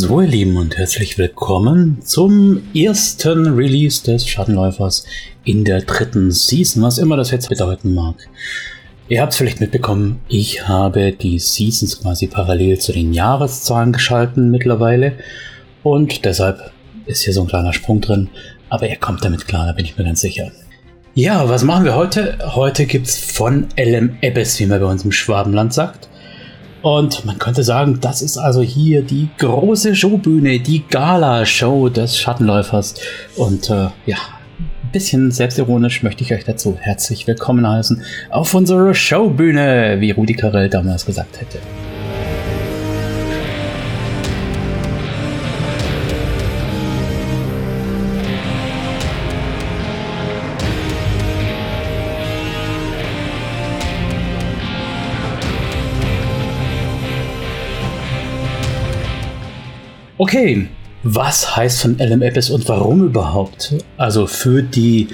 So, ihr Lieben, und herzlich willkommen zum ersten Release des Schattenläufers in der dritten Season, was immer das jetzt bedeuten mag. Ihr habt es vielleicht mitbekommen, ich habe die Seasons quasi parallel zu den Jahreszahlen geschalten mittlerweile und deshalb ist hier so ein kleiner Sprung drin, aber er kommt damit klar, da bin ich mir ganz sicher. Ja, was machen wir heute? Heute gibt es von LM Ebbes, wie man bei uns im Schwabenland sagt, und man könnte sagen, das ist also hier die große Showbühne, die Gala-Show des Schattenläufers. Und äh, ja, bisschen selbstironisch möchte ich euch dazu herzlich willkommen heißen auf unsere Showbühne, wie Rudi Carell damals gesagt hätte. Okay, was heißt von LMFS und warum überhaupt? Also für die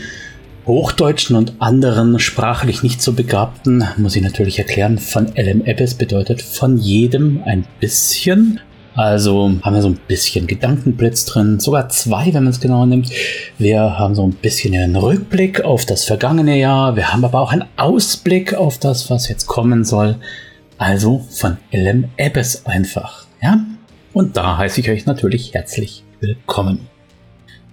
Hochdeutschen und anderen sprachlich nicht so Begabten muss ich natürlich erklären, von LMFS bedeutet von jedem ein bisschen. Also haben wir so ein bisschen Gedankenblitz drin, sogar zwei, wenn man es genau nimmt. Wir haben so ein bisschen einen Rückblick auf das vergangene Jahr. Wir haben aber auch einen Ausblick auf das, was jetzt kommen soll. Also von LM Ebbes einfach. Ja, und da heiße ich euch natürlich herzlich willkommen.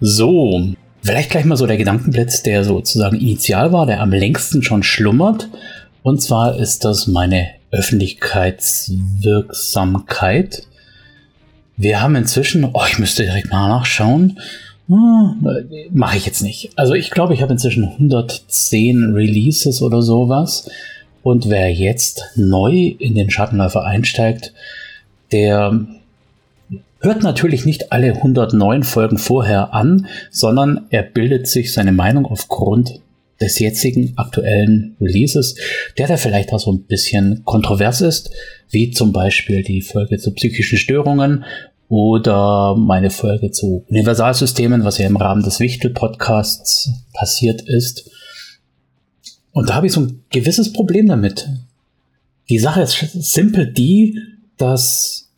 So, vielleicht gleich mal so der Gedankenblitz, der sozusagen initial war, der am längsten schon schlummert. Und zwar ist das meine Öffentlichkeitswirksamkeit. Wir haben inzwischen, oh, ich müsste direkt mal nachschauen. Hm, Mache ich jetzt nicht. Also ich glaube, ich habe inzwischen 110 Releases oder sowas. Und wer jetzt neu in den Schattenläufer einsteigt, der hört natürlich nicht alle 109 Folgen vorher an, sondern er bildet sich seine Meinung aufgrund des jetzigen aktuellen Releases, der da vielleicht auch so ein bisschen kontrovers ist, wie zum Beispiel die Folge zu psychischen Störungen oder meine Folge zu Universalsystemen, was ja im Rahmen des Wichtel-Podcasts passiert ist. Und da habe ich so ein gewisses Problem damit. Die Sache ist simpel die, dass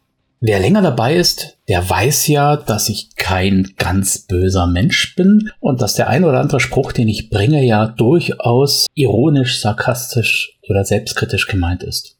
Wer länger dabei ist, der weiß ja, dass ich kein ganz böser Mensch bin und dass der ein oder andere Spruch, den ich bringe, ja durchaus ironisch, sarkastisch oder selbstkritisch gemeint ist.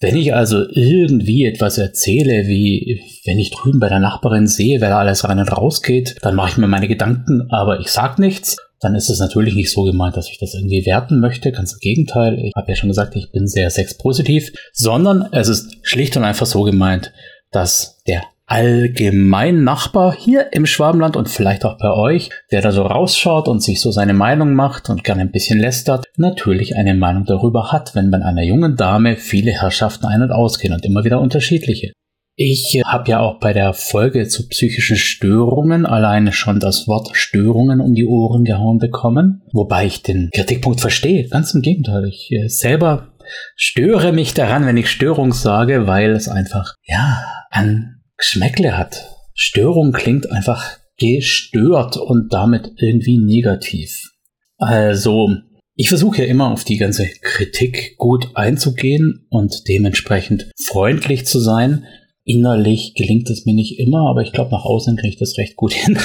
Wenn ich also irgendwie etwas erzähle, wie wenn ich drüben bei der Nachbarin sehe, wer da alles rein und raus geht, dann mache ich mir meine Gedanken, aber ich sag nichts. Dann ist es natürlich nicht so gemeint, dass ich das irgendwie werten möchte. Ganz im Gegenteil. Ich habe ja schon gesagt, ich bin sehr sexpositiv, sondern es ist schlicht und einfach so gemeint, dass der allgemein Nachbar hier im Schwabenland und vielleicht auch bei euch, der da so rausschaut und sich so seine Meinung macht und gerne ein bisschen lästert, natürlich eine Meinung darüber hat, wenn bei einer jungen Dame viele Herrschaften ein- und ausgehen und immer wieder unterschiedliche. Ich habe ja auch bei der Folge zu psychischen Störungen alleine schon das Wort Störungen um die Ohren gehauen bekommen, wobei ich den Kritikpunkt verstehe. Ganz im Gegenteil, ich äh, selber störe mich daran, wenn ich Störung sage, weil es einfach, ja, an Geschmäckle hat. Störung klingt einfach gestört und damit irgendwie negativ. Also, ich versuche ja immer auf die ganze Kritik gut einzugehen und dementsprechend freundlich zu sein. Innerlich gelingt es mir nicht immer, aber ich glaube, nach außen kriege ich das recht gut hin.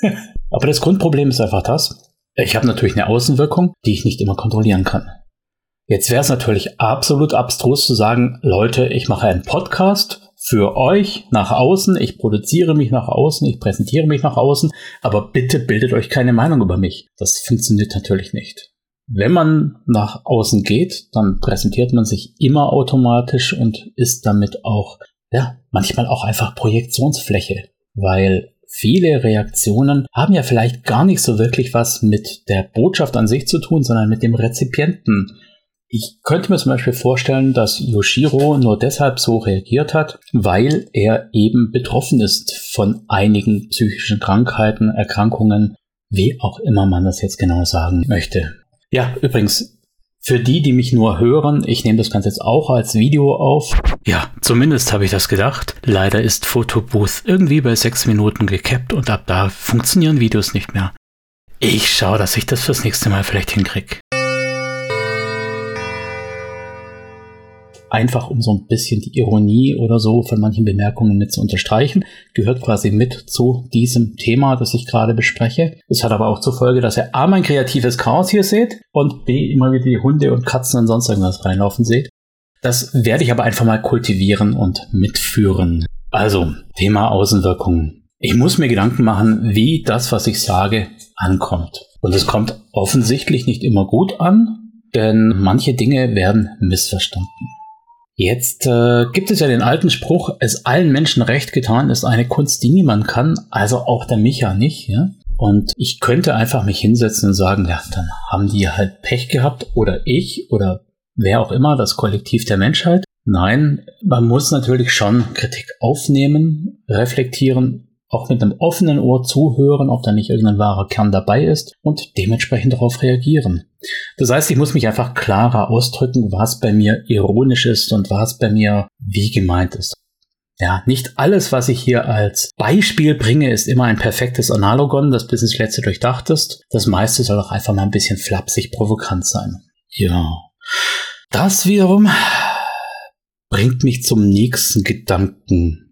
aber das Grundproblem ist einfach das. Ich habe natürlich eine Außenwirkung, die ich nicht immer kontrollieren kann. Jetzt wäre es natürlich absolut abstrus zu sagen, Leute, ich mache einen Podcast für euch nach außen, ich produziere mich nach außen, ich präsentiere mich nach außen, aber bitte bildet euch keine Meinung über mich. Das funktioniert natürlich nicht. Wenn man nach außen geht, dann präsentiert man sich immer automatisch und ist damit auch, ja, manchmal auch einfach Projektionsfläche, weil viele Reaktionen haben ja vielleicht gar nicht so wirklich was mit der Botschaft an sich zu tun, sondern mit dem Rezipienten ich könnte mir zum Beispiel vorstellen, dass Yoshiro nur deshalb so reagiert hat, weil er eben betroffen ist von einigen psychischen Krankheiten, Erkrankungen, wie auch immer man das jetzt genau sagen möchte. Ja, übrigens, Für die, die mich nur hören, ich nehme das Ganze jetzt auch als Video auf. Ja, zumindest habe ich das gedacht. Leider ist Photobooth irgendwie bei sechs Minuten gekappt und ab da funktionieren Videos nicht mehr. Ich schaue, dass ich das fürs nächste Mal vielleicht hinkriege. Einfach um so ein bisschen die Ironie oder so von manchen Bemerkungen mit zu unterstreichen, gehört quasi mit zu diesem Thema, das ich gerade bespreche. Das hat aber auch zur Folge, dass ihr A, mein kreatives Chaos hier seht und B, immer wieder die Hunde und Katzen und sonst irgendwas reinlaufen seht. Das werde ich aber einfach mal kultivieren und mitführen. Also, Thema Außenwirkungen. Ich muss mir Gedanken machen, wie das, was ich sage, ankommt. Und es kommt offensichtlich nicht immer gut an, denn manche Dinge werden missverstanden. Jetzt äh, gibt es ja den alten Spruch, es allen Menschen recht getan ist eine Kunst, die niemand kann, also auch der Micha nicht. Ja? Und ich könnte einfach mich hinsetzen und sagen, ja, dann haben die halt Pech gehabt oder ich oder wer auch immer, das Kollektiv der Menschheit. Nein, man muss natürlich schon Kritik aufnehmen, reflektieren, auch mit einem offenen Ohr zuhören, ob da nicht irgendein wahrer Kern dabei ist und dementsprechend darauf reagieren. Das heißt, ich muss mich einfach klarer ausdrücken, was bei mir ironisch ist und was bei mir wie gemeint ist. Ja, nicht alles, was ich hier als Beispiel bringe, ist immer ein perfektes Analogon, das bis ins Letzte durchdacht ist. Das meiste soll auch einfach mal ein bisschen flapsig provokant sein. Ja. Das wiederum bringt mich zum nächsten Gedanken.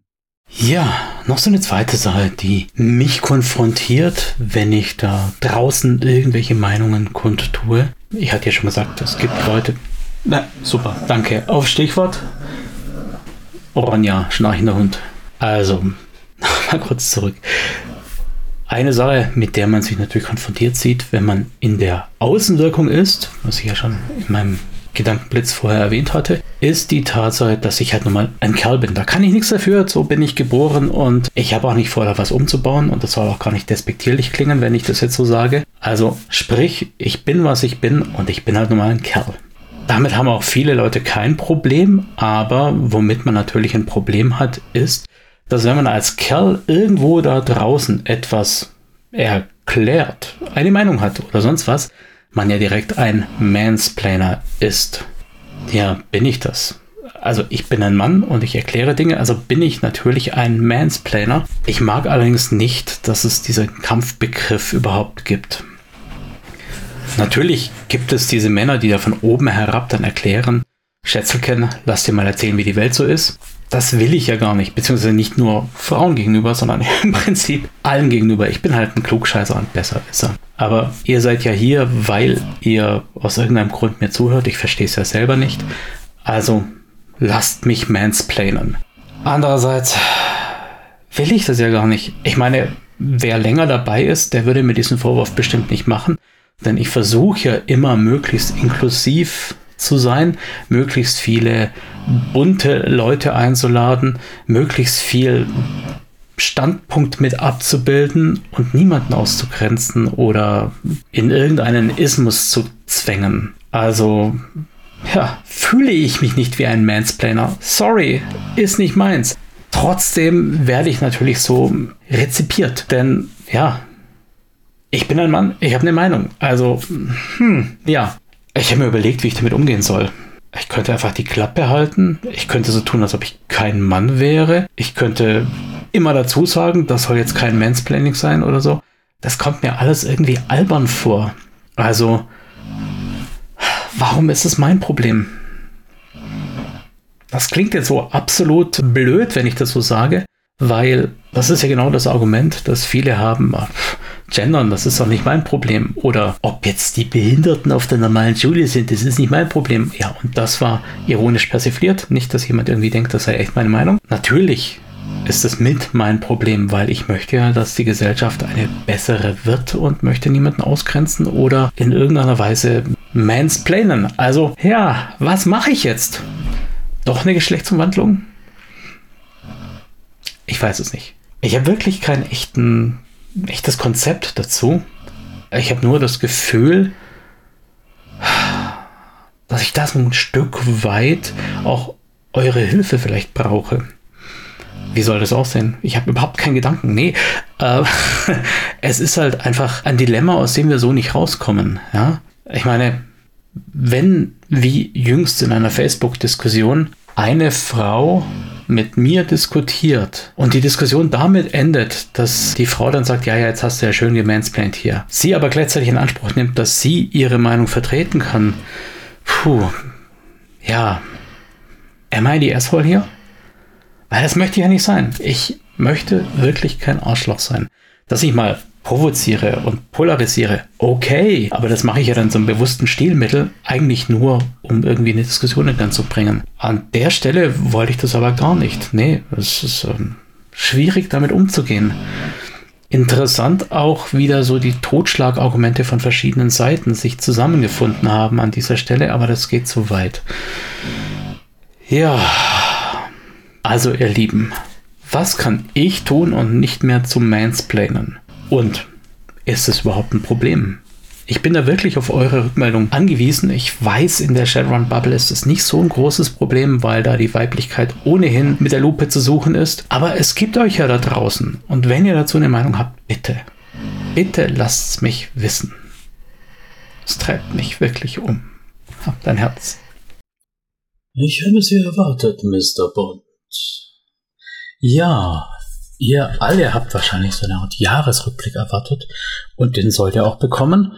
Ja, noch so eine zweite Sache, die mich konfrontiert, wenn ich da draußen irgendwelche Meinungen kundtue. Ich hatte ja schon gesagt, es gibt Leute. Na, super, danke. Auf Stichwort. Ronja, schnarchender Hund. Also, mal kurz zurück. Eine Sache, mit der man sich natürlich konfrontiert sieht, wenn man in der Außenwirkung ist, was ich ja schon in meinem Gedankenblitz vorher erwähnt hatte, ist die Tatsache, dass ich halt nun mal ein Kerl bin. Da kann ich nichts dafür, so bin ich geboren und ich habe auch nicht vor, da was umzubauen und das soll auch gar nicht despektierlich klingen, wenn ich das jetzt so sage. Also sprich, ich bin, was ich bin und ich bin halt nun mal ein Kerl. Damit haben auch viele Leute kein Problem, aber womit man natürlich ein Problem hat, ist, dass wenn man als Kerl irgendwo da draußen etwas erklärt, eine Meinung hat oder sonst was, man ja direkt ein Mansplainer ist. Ja, bin ich das? Also ich bin ein Mann und ich erkläre Dinge, also bin ich natürlich ein Mansplainer. Ich mag allerdings nicht, dass es diesen Kampfbegriff überhaupt gibt. Natürlich gibt es diese Männer, die da von oben herab dann erklären, Schätzelken, lass dir mal erzählen, wie die Welt so ist das will ich ja gar nicht, beziehungsweise nicht nur Frauen gegenüber, sondern im Prinzip allen gegenüber. Ich bin halt ein Klugscheißer und Besserwisser. Aber ihr seid ja hier, weil ihr aus irgendeinem Grund mir zuhört. Ich verstehe es ja selber nicht. Also lasst mich mansplainen. Andererseits will ich das ja gar nicht. Ich meine, wer länger dabei ist, der würde mir diesen Vorwurf bestimmt nicht machen. Denn ich versuche ja immer möglichst inklusiv zu sein, möglichst viele bunte Leute einzuladen, möglichst viel Standpunkt mit abzubilden und niemanden auszugrenzen oder in irgendeinen Ismus zu zwängen. Also, ja, fühle ich mich nicht wie ein Mansplainer. Sorry, ist nicht meins. Trotzdem werde ich natürlich so rezipiert, denn ja, ich bin ein Mann, ich habe eine Meinung. Also, hm, ja, ich habe mir überlegt, wie ich damit umgehen soll. Ich könnte einfach die Klappe halten. Ich könnte so tun, als ob ich kein Mann wäre. Ich könnte immer dazu sagen, das soll jetzt kein Mansplaining sein oder so. Das kommt mir alles irgendwie albern vor. Also, warum ist es mein Problem? Das klingt jetzt so absolut blöd, wenn ich das so sage, weil das ist ja genau das Argument, das viele haben. Gendern, das ist doch nicht mein Problem. Oder ob jetzt die Behinderten auf der normalen Schule sind, das ist nicht mein Problem. Ja, und das war ironisch persifliert. Nicht, dass jemand irgendwie denkt, das sei echt meine Meinung. Natürlich ist es mit mein Problem, weil ich möchte ja, dass die Gesellschaft eine bessere wird und möchte niemanden ausgrenzen oder in irgendeiner Weise mansplainen. Also, ja, was mache ich jetzt? Doch eine Geschlechtsumwandlung? Ich weiß es nicht. Ich habe wirklich keinen echten echtes Konzept dazu. Ich habe nur das Gefühl, dass ich das ein Stück weit auch eure Hilfe vielleicht brauche. Wie soll das aussehen? Ich habe überhaupt keinen Gedanken. Nee, äh, es ist halt einfach ein Dilemma, aus dem wir so nicht rauskommen. Ja, ich meine, wenn, wie jüngst in einer Facebook-Diskussion, eine Frau mit mir diskutiert und die Diskussion damit endet, dass die Frau dann sagt, ja, ja, jetzt hast du ja schön gemansplained hier. Sie aber gleichzeitig in Anspruch nimmt, dass sie ihre Meinung vertreten kann. Puh, ja. Am I die Asshole hier? Weil das möchte ich ja nicht sein. Ich möchte wirklich kein Arschloch sein. Dass ich mal provoziere und polarisiere, okay, aber das mache ich ja dann zum bewussten Stilmittel, eigentlich nur, um irgendwie eine Diskussion in Gang zu bringen. An der Stelle wollte ich das aber gar nicht. Nee, es ist ähm, schwierig, damit umzugehen. Interessant auch wieder so die Totschlagargumente von verschiedenen Seiten sich zusammengefunden haben an dieser Stelle, aber das geht zu weit. Ja, also ihr Lieben, was kann ich tun und nicht mehr zum Mansplainen? Und ist es überhaupt ein Problem? Ich bin da wirklich auf eure Rückmeldung angewiesen. Ich weiß, in der Shadowrun-Bubble ist es nicht so ein großes Problem, weil da die Weiblichkeit ohnehin mit der Lupe zu suchen ist. Aber es gibt euch ja da draußen. Und wenn ihr dazu eine Meinung habt, bitte, bitte lasst es mich wissen. Es treibt mich wirklich um. Habt ein Herz. Ich habe Sie erwartet, Mr. Bond. Ja, ihr alle habt wahrscheinlich so eine Art Jahresrückblick erwartet und den sollt ihr auch bekommen.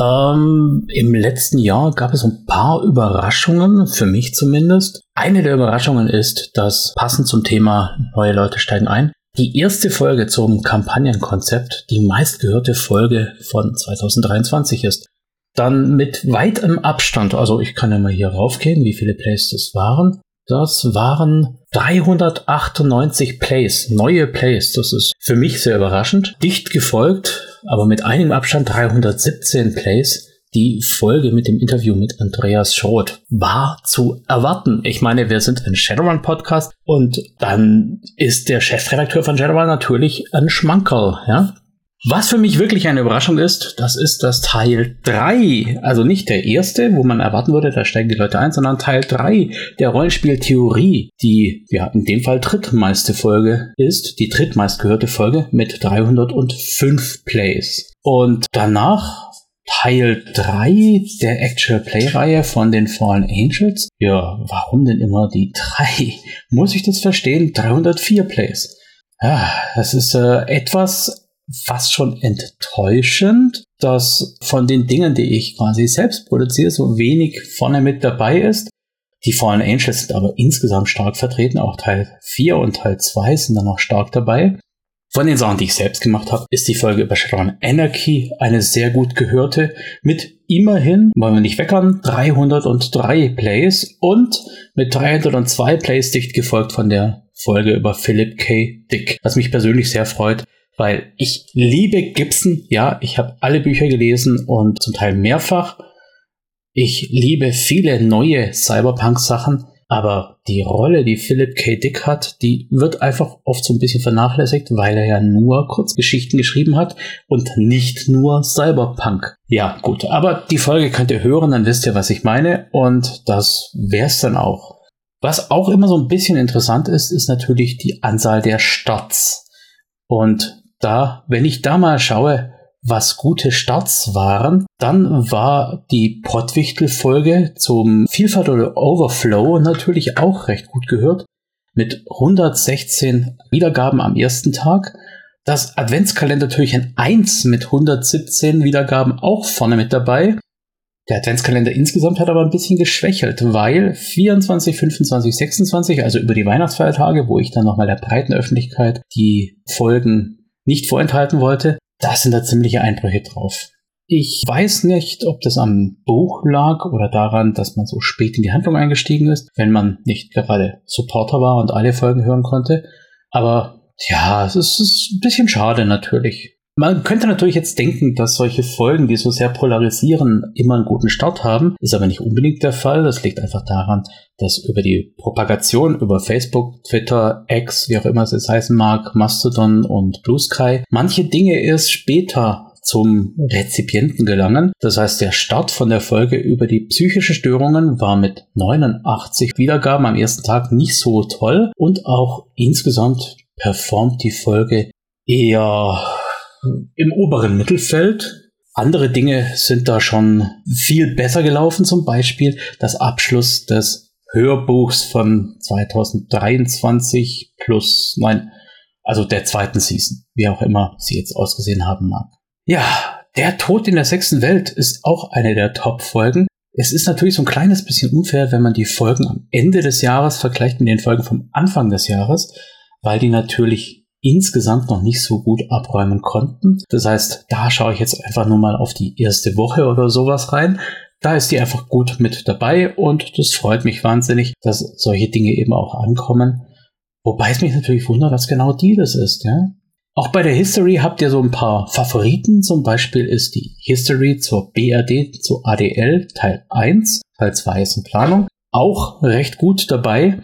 Ähm, Im letzten Jahr gab es ein paar Überraschungen, für mich zumindest. Eine der Überraschungen ist, dass passend zum Thema neue Leute steigen ein, die erste Folge zum Kampagnenkonzept die meistgehörte Folge von 2023 ist. Dann mit weitem Abstand, also ich kann ja mal hier raufgehen, wie viele Plays das waren. Das waren 398 Plays, neue Plays. Das ist für mich sehr überraschend. Dicht gefolgt, aber mit einigem Abstand 317 Plays. Die Folge mit dem Interview mit Andreas Schroth war zu erwarten. Ich meine, wir sind ein Shadowrun-Podcast und dann ist der Chefredakteur von Shadowrun natürlich ein Schmankerl, ja. Was für mich wirklich eine Überraschung ist, das ist das Teil 3. Also nicht der erste, wo man erwarten würde, da steigen die Leute ein, sondern Teil 3 der Rollenspieltheorie, die ja in dem Fall drittmeiste Folge ist, die drittmeistgehörte Folge mit 305 Plays. Und danach Teil 3 der Actual Play-Reihe von den Fallen Angels. Ja, warum denn immer die 3? Muss ich das verstehen? 304 Plays. Ja, das ist äh, etwas fast schon enttäuschend, dass von den Dingen, die ich quasi selbst produziere, so wenig vorne mit dabei ist. Die Fallen Angels sind aber insgesamt stark vertreten, auch Teil 4 und Teil 2 sind dann noch stark dabei. Von den Sachen, die ich selbst gemacht habe, ist die Folge über Shadowrun Anarchy eine sehr gut gehörte mit immerhin, wollen wir nicht weckern, 303 Plays und mit 302 Plays dicht gefolgt von der Folge über Philip K. Dick, was mich persönlich sehr freut, weil ich liebe Gibson. Ja, ich habe alle Bücher gelesen und zum Teil mehrfach. Ich liebe viele neue Cyberpunk-Sachen, aber die Rolle, die Philip K. Dick hat, die wird einfach oft so ein bisschen vernachlässigt, weil er ja nur Kurzgeschichten geschrieben hat und nicht nur Cyberpunk. Ja, gut, aber die Folge könnt ihr hören, dann wisst ihr, was ich meine und das wär's dann auch. Was auch immer so ein bisschen interessant ist, ist natürlich die Anzahl der Starts. Und da, wenn ich da mal schaue, was gute Starts waren, dann war die Pottwichtel-Folge zum Vielfalt oder Overflow natürlich auch recht gut gehört. Mit 116 Wiedergaben am ersten Tag. Das Adventskalender natürlich ein 1 mit 117 Wiedergaben auch vorne mit dabei. Der Adventskalender insgesamt hat aber ein bisschen geschwächelt, weil 24, 25, 26, also über die Weihnachtsfeiertage, wo ich dann nochmal der breiten Öffentlichkeit die Folgen nicht vorenthalten wollte, da sind da ziemliche Einbrüche drauf. Ich weiß nicht, ob das am Buch lag oder daran, dass man so spät in die Handlung eingestiegen ist, wenn man nicht gerade Supporter war und alle Folgen hören konnte. Aber ja, es ist, ist ein bisschen schade natürlich. Man könnte natürlich jetzt denken, dass solche Folgen, die so sehr polarisieren, immer einen guten Start haben. Ist aber nicht unbedingt der Fall. Das liegt einfach daran, dass über die Propagation über Facebook, Twitter, X, wie auch immer es heißen mag, Mastodon und Blue Sky, manche Dinge erst später zum Rezipienten gelangen. Das heißt, der Start von der Folge über die psychische Störungen war mit 89 Wiedergaben am ersten Tag nicht so toll und auch insgesamt performt die Folge eher im oberen Mittelfeld. Andere Dinge sind da schon viel besser gelaufen, zum Beispiel das Abschluss des Hörbuchs von 2023 plus, nein, also der zweiten Season, wie auch immer sie jetzt ausgesehen haben mag. Ja, der Tod in der sechsten Welt ist auch eine der Top-Folgen. Es ist natürlich so ein kleines bisschen unfair, wenn man die Folgen am Ende des Jahres vergleicht mit den Folgen vom Anfang des Jahres, weil die natürlich insgesamt noch nicht so gut abräumen konnten. Das heißt, da schaue ich jetzt einfach nur mal auf die erste Woche oder sowas rein. Da ist die einfach gut mit dabei und das freut mich wahnsinnig, dass solche Dinge eben auch ankommen. Wobei es mich natürlich wundert, dass genau die das ist, ja. Auch bei der History habt ihr so ein paar Favoriten. Zum Beispiel ist die History zur BRD, zu ADL Teil 1. Teil 2 ist in Planung. Auch recht gut dabei.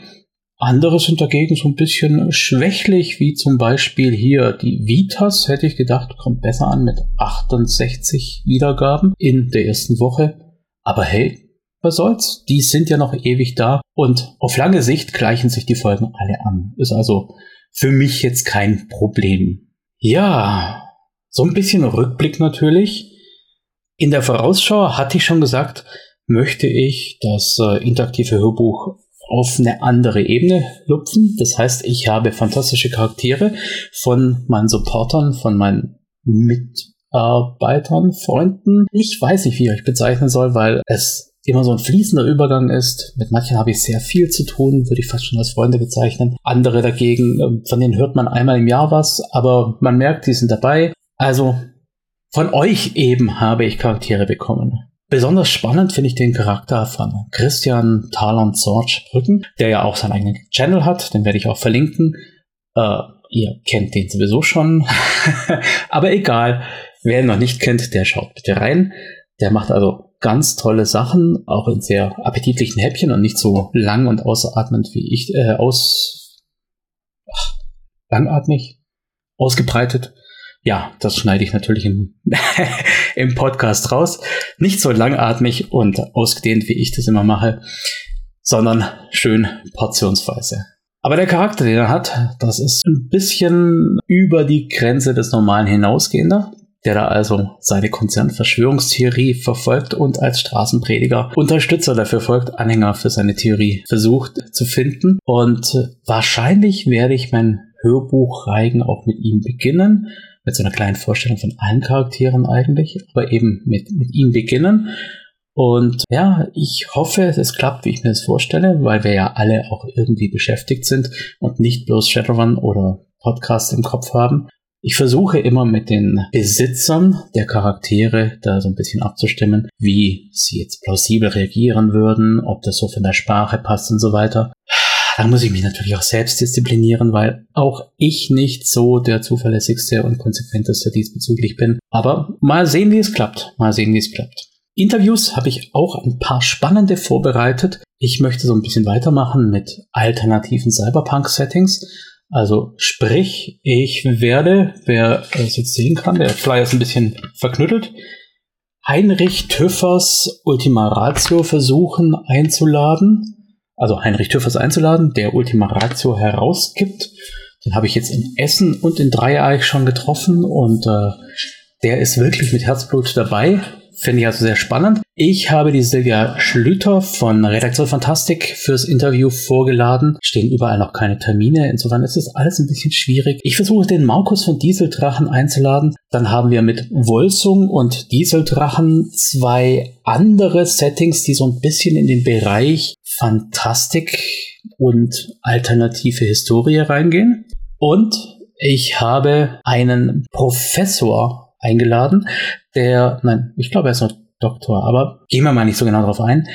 Andere sind dagegen so ein bisschen schwächlich, wie zum Beispiel hier die Vitas, hätte ich gedacht, kommt besser an mit 68 Wiedergaben in der ersten Woche. Aber hey, was soll's? Die sind ja noch ewig da und auf lange Sicht gleichen sich die Folgen alle an. Ist also für mich jetzt kein Problem. Ja, so ein bisschen Rückblick natürlich. In der Vorausschau hatte ich schon gesagt, möchte ich das äh, interaktive Hörbuch auf eine andere Ebene lupfen. Das heißt, ich habe fantastische Charaktere von meinen Supportern, von meinen Mitarbeitern, Freunden. Ich weiß nicht, wie ich euch bezeichnen soll, weil es immer so ein fließender Übergang ist. Mit manchen habe ich sehr viel zu tun, würde ich fast schon als Freunde bezeichnen. Andere dagegen, ähm, von denen hört man einmal im Jahr was, aber man merkt, die sind dabei. Also von euch eben habe ich Charaktere bekommen. Besonders spannend finde ich den Charakter von Christian Talon Sorge Brücken, der ja auch seinen eigenen Channel hat, den werde ich auch verlinken. Äh, ihr kennt den sowieso schon, aber egal. Wer ihn noch nicht kennt, der schaut bitte rein. Der macht also ganz tolle Sachen, auch in sehr appetitlichen Häppchen und nicht so lang und ausatmend wie ich, äh, aus, ach, langatmig, ausgebreitet. Ja, das schneide ich natürlich im, im Podcast raus. Nicht so langatmig und ausgedehnt, wie ich das immer mache, sondern schön portionsweise. Aber der Charakter, den er hat, das ist ein bisschen über die Grenze des Normalen hinausgehender der da also seine Konzernverschwörungstheorie verfolgt und als Straßenprediger Unterstützer dafür folgt, Anhänger für seine Theorie versucht zu finden. Und wahrscheinlich werde ich mein Hörbuchreigen auch mit ihm beginnen, mit so einer kleinen Vorstellung von allen Charakteren eigentlich, aber eben mit, mit ihm beginnen. Und ja, ich hoffe, es klappt, wie ich mir das vorstelle, weil wir ja alle auch irgendwie beschäftigt sind und nicht bloß Shadowrun oder Podcast im Kopf haben. Ich versuche immer mit den Besitzern der Charaktere da so ein bisschen abzustimmen, wie sie jetzt plausibel reagieren würden, ob das so von der Sprache passt und so weiter. Da muss ich mich natürlich auch selbst disziplinieren, weil auch ich nicht so der zuverlässigste und konsequenteste diesbezüglich bin. Aber mal sehen, wie es klappt. Mal sehen, wie es klappt. Interviews habe ich auch ein paar spannende vorbereitet. Ich möchte so ein bisschen weitermachen mit alternativen Cyberpunk-Settings. Also sprich, ich werde, wer es jetzt sehen kann, der Flyer ist ein bisschen verknüttelt, Heinrich Tüffers Ultima Ratio versuchen einzuladen. Also Heinrich Tüffers einzuladen, der Ultima Ratio herausgibt. Den habe ich jetzt in Essen und in Dreieich schon getroffen und äh, der ist wirklich mit Herzblut dabei. Finde ich also sehr spannend. Ich habe die Silvia Schlüter von Redaktion Fantastik fürs Interview vorgeladen. Stehen überall noch keine Termine. Insofern ist es alles ein bisschen schwierig. Ich versuche den Markus von Dieseldrachen einzuladen. Dann haben wir mit Wolsung und Dieseldrachen zwei andere Settings, die so ein bisschen in den Bereich Fantastik und alternative Historie reingehen. Und ich habe einen Professor eingeladen, der, nein, ich glaube, er ist noch Doktor, aber gehen wir mal nicht so genau darauf ein,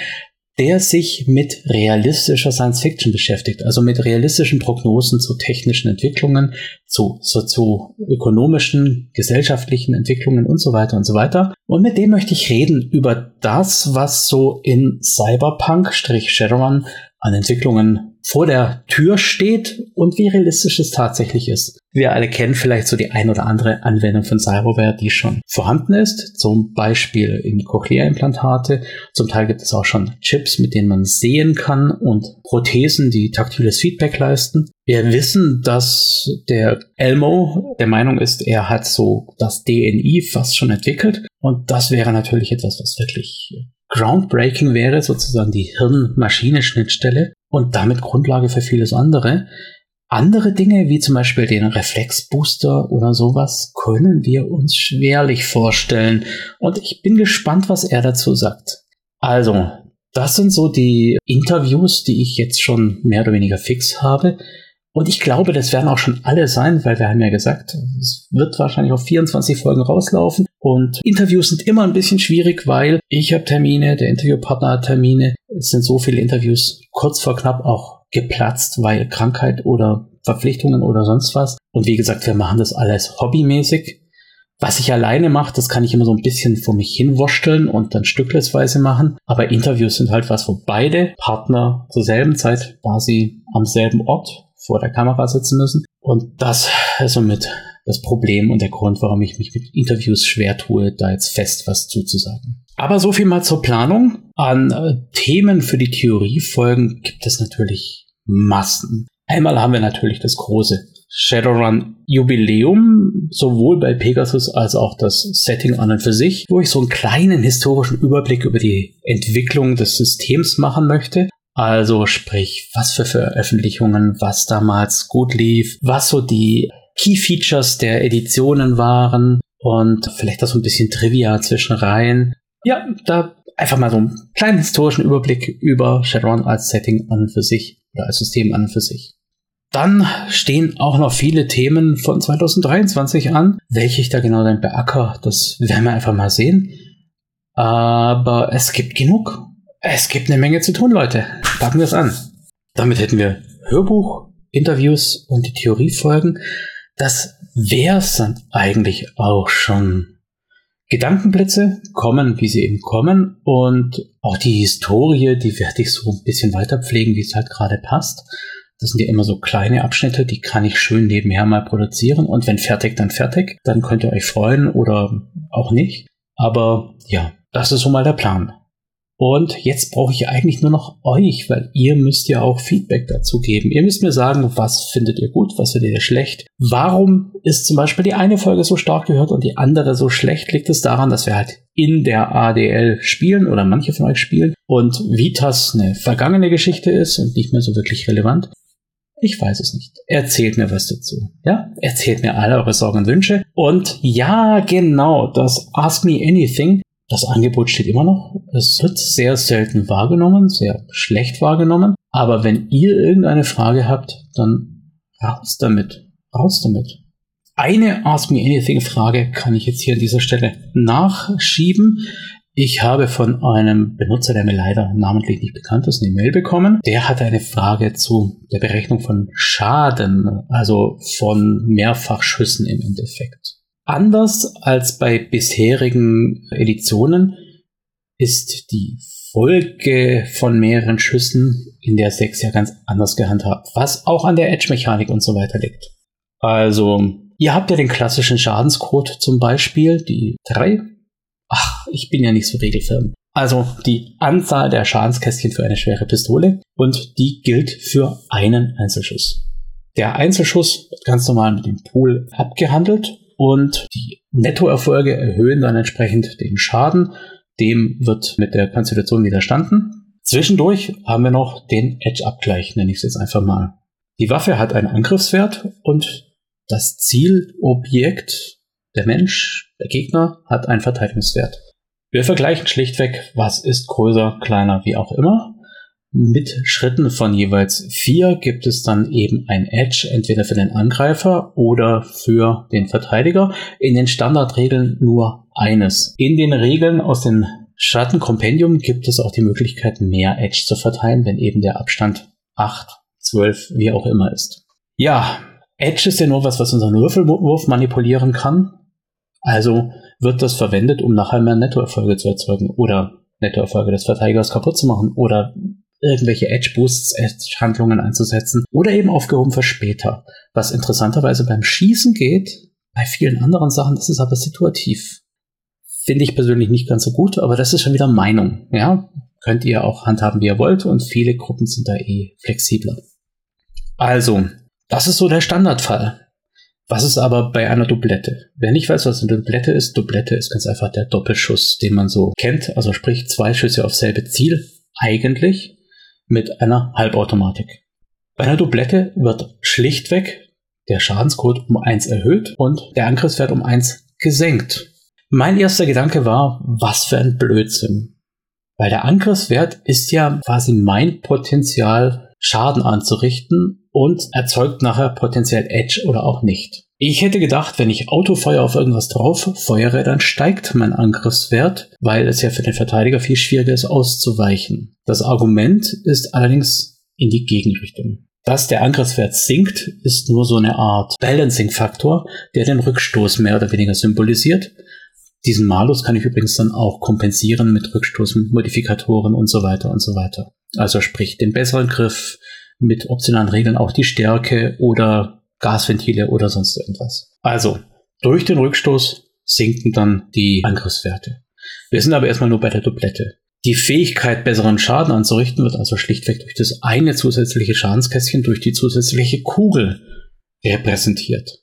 der sich mit realistischer Science Fiction beschäftigt, also mit realistischen Prognosen zu technischen Entwicklungen, zu sozioökonomischen, gesellschaftlichen Entwicklungen und so weiter und so weiter. Und mit dem möchte ich reden über das, was so in Cyberpunk-Shadowrun an Entwicklungen vor der Tür steht und wie realistisch es tatsächlich ist. Wir alle kennen vielleicht so die ein oder andere Anwendung von Cyroware, die schon vorhanden ist, zum Beispiel in Cochlea-Implantate. Zum Teil gibt es auch schon Chips, mit denen man sehen kann und Prothesen, die taktiles Feedback leisten. Wir wissen, dass der Elmo der Meinung ist, er hat so das DNI fast schon entwickelt und das wäre natürlich etwas, was wirklich groundbreaking wäre, sozusagen die Hirn-Maschine-Schnittstelle und damit Grundlage für vieles andere. Andere Dinge, wie zum Beispiel den Reflexbooster oder sowas, können wir uns schwerlich vorstellen. Und ich bin gespannt, was er dazu sagt. Also, das sind so die Interviews, die ich jetzt schon mehr oder weniger fix habe. Und ich glaube, das werden auch schon alle sein, weil wir haben ja gesagt, es wird wahrscheinlich auf 24 Folgen rauslaufen. Und Interviews sind immer ein bisschen schwierig, weil ich habe Termine, der Interviewpartner hat Termine. Es sind so viele Interviews kurz vor knapp auch geplatzt, weil Krankheit oder Verpflichtungen oder sonst was. Und wie gesagt, wir machen das alles hobbymäßig. Was ich alleine mache, das kann ich immer so ein bisschen vor mich hinwursteln und dann stücklesweise machen. Aber Interviews sind halt was, wo beide Partner zur selben Zeit quasi am selben Ort vor der Kamera sitzen müssen. Und das ist somit das Problem und der Grund, warum ich mich mit Interviews schwer tue, da jetzt fest was zuzusagen. Aber so viel mal zur Planung. An äh, Themen für die Theoriefolgen gibt es natürlich Massen. Einmal haben wir natürlich das große Shadowrun Jubiläum, sowohl bei Pegasus als auch das Setting an und für sich, wo ich so einen kleinen historischen Überblick über die Entwicklung des Systems machen möchte. Also sprich, was für Veröffentlichungen, was damals gut lief, was so die Key Features der Editionen waren und vielleicht auch so ein bisschen Trivia zwischen Reihen. Ja, da einfach mal so einen kleinen historischen Überblick über Shadowrun als Setting an und für sich oder als System an und für sich. Dann stehen auch noch viele Themen von 2023 an. Welche ich da genau dann beacker, das werden wir einfach mal sehen. Aber es gibt genug. Es gibt eine Menge zu tun, Leute. Packen wir es an. Damit hätten wir Hörbuch, Interviews und die Theoriefolgen. Das wär's dann eigentlich auch schon. Gedankenblitze kommen, wie sie eben kommen und auch die Historie, die werde ich so ein bisschen weiter pflegen, wie es halt gerade passt. Das sind ja immer so kleine Abschnitte, die kann ich schön nebenher mal produzieren und wenn fertig, dann fertig. Dann könnt ihr euch freuen oder auch nicht. Aber ja, das ist so mal der Plan. Und jetzt brauche ich eigentlich nur noch euch, weil ihr müsst ja auch Feedback dazu geben. Ihr müsst mir sagen, was findet ihr gut, was findet ihr schlecht. Warum ist zum Beispiel die eine Folge so stark gehört und die andere so schlecht? Liegt es daran, dass wir halt in der ADL spielen oder manche von euch spielen und Vitas eine vergangene Geschichte ist und nicht mehr so wirklich relevant? Ich weiß es nicht. Erzählt mir was dazu. Ja? Erzählt mir alle eure Sorgen und Wünsche. Und ja, genau, das Ask Me Anything das Angebot steht immer noch. Es wird sehr selten wahrgenommen, sehr schlecht wahrgenommen. Aber wenn ihr irgendeine Frage habt, dann raus damit. Raus damit. Eine Ask Me Anything Frage kann ich jetzt hier an dieser Stelle nachschieben. Ich habe von einem Benutzer, der mir leider namentlich nicht bekannt ist, eine Mail bekommen. Der hatte eine Frage zu der Berechnung von Schaden, also von Mehrfachschüssen im Endeffekt. Anders als bei bisherigen Editionen ist die Folge von mehreren Schüssen in der 6 ja ganz anders gehandhabt, was auch an der Edge-Mechanik und so weiter liegt. Also, ihr habt ja den klassischen Schadenscode zum Beispiel, die 3. Ach, ich bin ja nicht so regelfirm. Also die Anzahl der Schadenskästchen für eine schwere Pistole und die gilt für einen Einzelschuss. Der Einzelschuss wird ganz normal mit dem Pool abgehandelt und die Nettoerfolge erhöhen dann entsprechend den Schaden. Dem wird mit der Konstitution widerstanden. Zwischendurch haben wir noch den Edge-Abgleich, nenne ich es jetzt einfach mal. Die Waffe hat einen Angriffswert und das Zielobjekt, der Mensch, der Gegner, hat einen Verteidigungswert. Wir vergleichen schlichtweg, was ist größer, kleiner, wie auch immer. Mit Schritten von jeweils vier gibt es dann eben ein Edge, entweder für den Angreifer oder für den Verteidiger. In den Standardregeln nur eines. In den Regeln aus dem Schattenkompendium gibt es auch die Möglichkeit, mehr Edge zu verteilen, wenn eben der Abstand 8, 12, wie auch immer ist. Ja, Edge ist ja nur was, was unseren Würfelwurf manipulieren kann. Also wird das verwendet, um nachher mehr Nettoerfolge zu erzeugen oder Nettoerfolge des Verteidigers kaputt zu machen oder irgendwelche Edge-Boosts, Edge-Handlungen einzusetzen oder eben aufgehoben für später. Was interessanterweise beim Schießen geht, bei vielen anderen Sachen, das ist aber situativ. Finde ich persönlich nicht ganz so gut, aber das ist schon wieder Meinung. Ja, könnt ihr auch handhaben, wie ihr wollt und viele Gruppen sind da eh flexibler. Also, das ist so der Standardfall. Was ist aber bei einer Doublette? Wer nicht weiß, was eine Doublette ist, Doublette ist ganz einfach der Doppelschuss, den man so kennt. Also sprich zwei Schüsse auf selbe Ziel, eigentlich mit einer Halbautomatik. Bei einer Doublette wird schlichtweg der Schadenscode um eins erhöht und der Angriffswert um eins gesenkt. Mein erster Gedanke war, was für ein Blödsinn. Weil der Angriffswert ist ja quasi mein Potenzial, Schaden anzurichten und erzeugt nachher potenziell Edge oder auch nicht. Ich hätte gedacht, wenn ich Autofeuer auf irgendwas drauf feuere, dann steigt mein Angriffswert, weil es ja für den Verteidiger viel schwieriger ist auszuweichen. Das Argument ist allerdings in die Gegenrichtung. Dass der Angriffswert sinkt, ist nur so eine Art Balancing-Faktor, der den Rückstoß mehr oder weniger symbolisiert. Diesen Malus kann ich übrigens dann auch kompensieren mit Rückstoßmodifikatoren und so weiter und so weiter. Also sprich den besseren Griff mit optionalen Regeln auch die Stärke oder Gasventile oder sonst irgendwas. Also durch den Rückstoß sinken dann die Angriffswerte. Wir sind aber erstmal nur bei der Doublette. Die Fähigkeit, besseren Schaden anzurichten, wird also schlichtweg durch das eine zusätzliche Schadenskästchen durch die zusätzliche Kugel repräsentiert.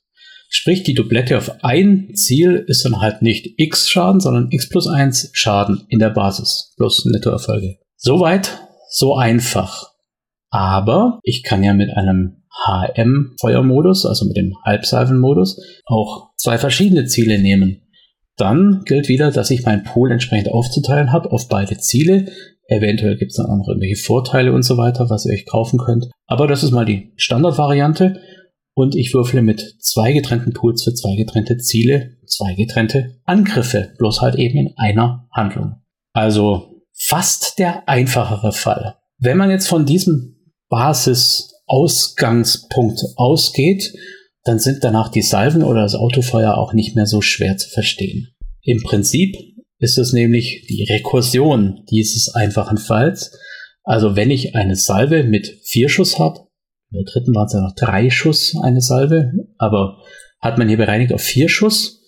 Sprich, die Doublette auf ein Ziel ist dann halt nicht x Schaden, sondern x plus 1 Schaden in der Basis plus Nettoerfolge. Soweit, so einfach. Aber ich kann ja mit einem HM-Feuermodus, also mit dem Halbsalvenmodus, auch zwei verschiedene Ziele nehmen. Dann gilt wieder, dass ich meinen Pool entsprechend aufzuteilen habe auf beide Ziele. Eventuell gibt es dann auch noch irgendwelche Vorteile und so weiter, was ihr euch kaufen könnt. Aber das ist mal die Standardvariante. Und ich würfle mit zwei getrennten Pools für zwei getrennte Ziele, zwei getrennte Angriffe, bloß halt eben in einer Handlung. Also fast der einfachere Fall. Wenn man jetzt von diesem Basis-Ausgangspunkt ausgeht, dann sind danach die Salven oder das Autofeuer auch nicht mehr so schwer zu verstehen. Im Prinzip ist es nämlich die Rekursion dieses einfachen Falls. Also wenn ich eine Salve mit vier Schuss habe, in der dritten waren es ja noch drei Schuss eine Salve, aber hat man hier bereinigt auf vier Schuss,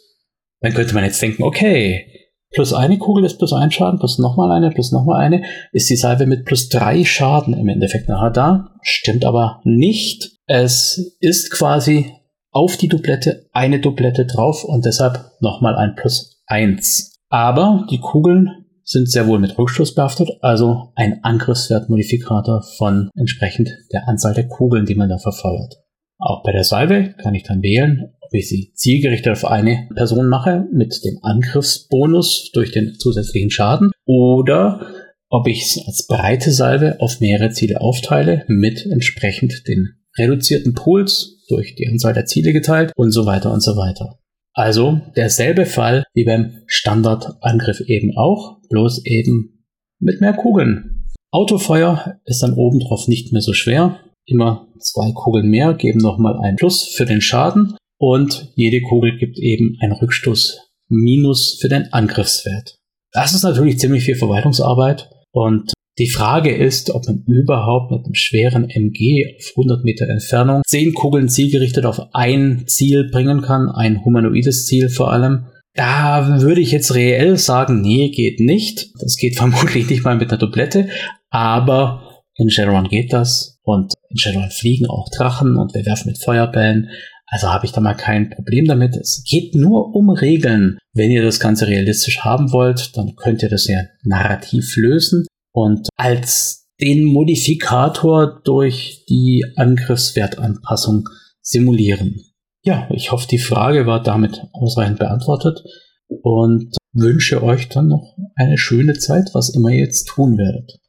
dann könnte man jetzt denken, okay, plus eine Kugel ist plus ein Schaden, plus nochmal eine, plus nochmal eine, ist die Salve mit plus drei Schaden im Endeffekt nachher da. Stimmt aber nicht. Es ist quasi auf die Doublette eine Doublette drauf und deshalb nochmal ein plus eins. Aber die Kugeln sind sehr wohl mit Rückstoß behaftet, also ein Angriffswertmodifikator von entsprechend der Anzahl der Kugeln, die man da verfeuert. Auch bei der Salve kann ich dann wählen, ob ich sie zielgerichtet auf eine Person mache mit dem Angriffsbonus durch den zusätzlichen Schaden oder ob ich es als breite Salve auf mehrere Ziele aufteile mit entsprechend den reduzierten Puls durch die Anzahl der Ziele geteilt und so weiter und so weiter. Also derselbe Fall wie beim Standardangriff eben auch, bloß eben mit mehr Kugeln. Autofeuer ist dann obendrauf nicht mehr so schwer. Immer zwei Kugeln mehr geben nochmal ein Plus für den Schaden und jede Kugel gibt eben ein Rückstoß Minus für den Angriffswert. Das ist natürlich ziemlich viel Verwaltungsarbeit und die Frage ist, ob man überhaupt mit einem schweren MG auf 100 Meter Entfernung 10 Kugeln zielgerichtet auf ein Ziel bringen kann, ein humanoides Ziel vor allem. Da würde ich jetzt reell sagen, nee, geht nicht. Das geht vermutlich nicht mal mit einer Doublette, aber in Shadowrun geht das und in Shadowrun fliegen auch Drachen und wir werfen mit Feuerbällen. Also habe ich da mal kein Problem damit. Es geht nur um Regeln. Wenn ihr das Ganze realistisch haben wollt, dann könnt ihr das ja narrativ lösen und als den Modifikator durch die Angriffswertanpassung simulieren. Ja, ich hoffe, die Frage war damit ausreichend beantwortet und wünsche euch dann noch eine schöne Zeit, was immer ihr jetzt tun werdet.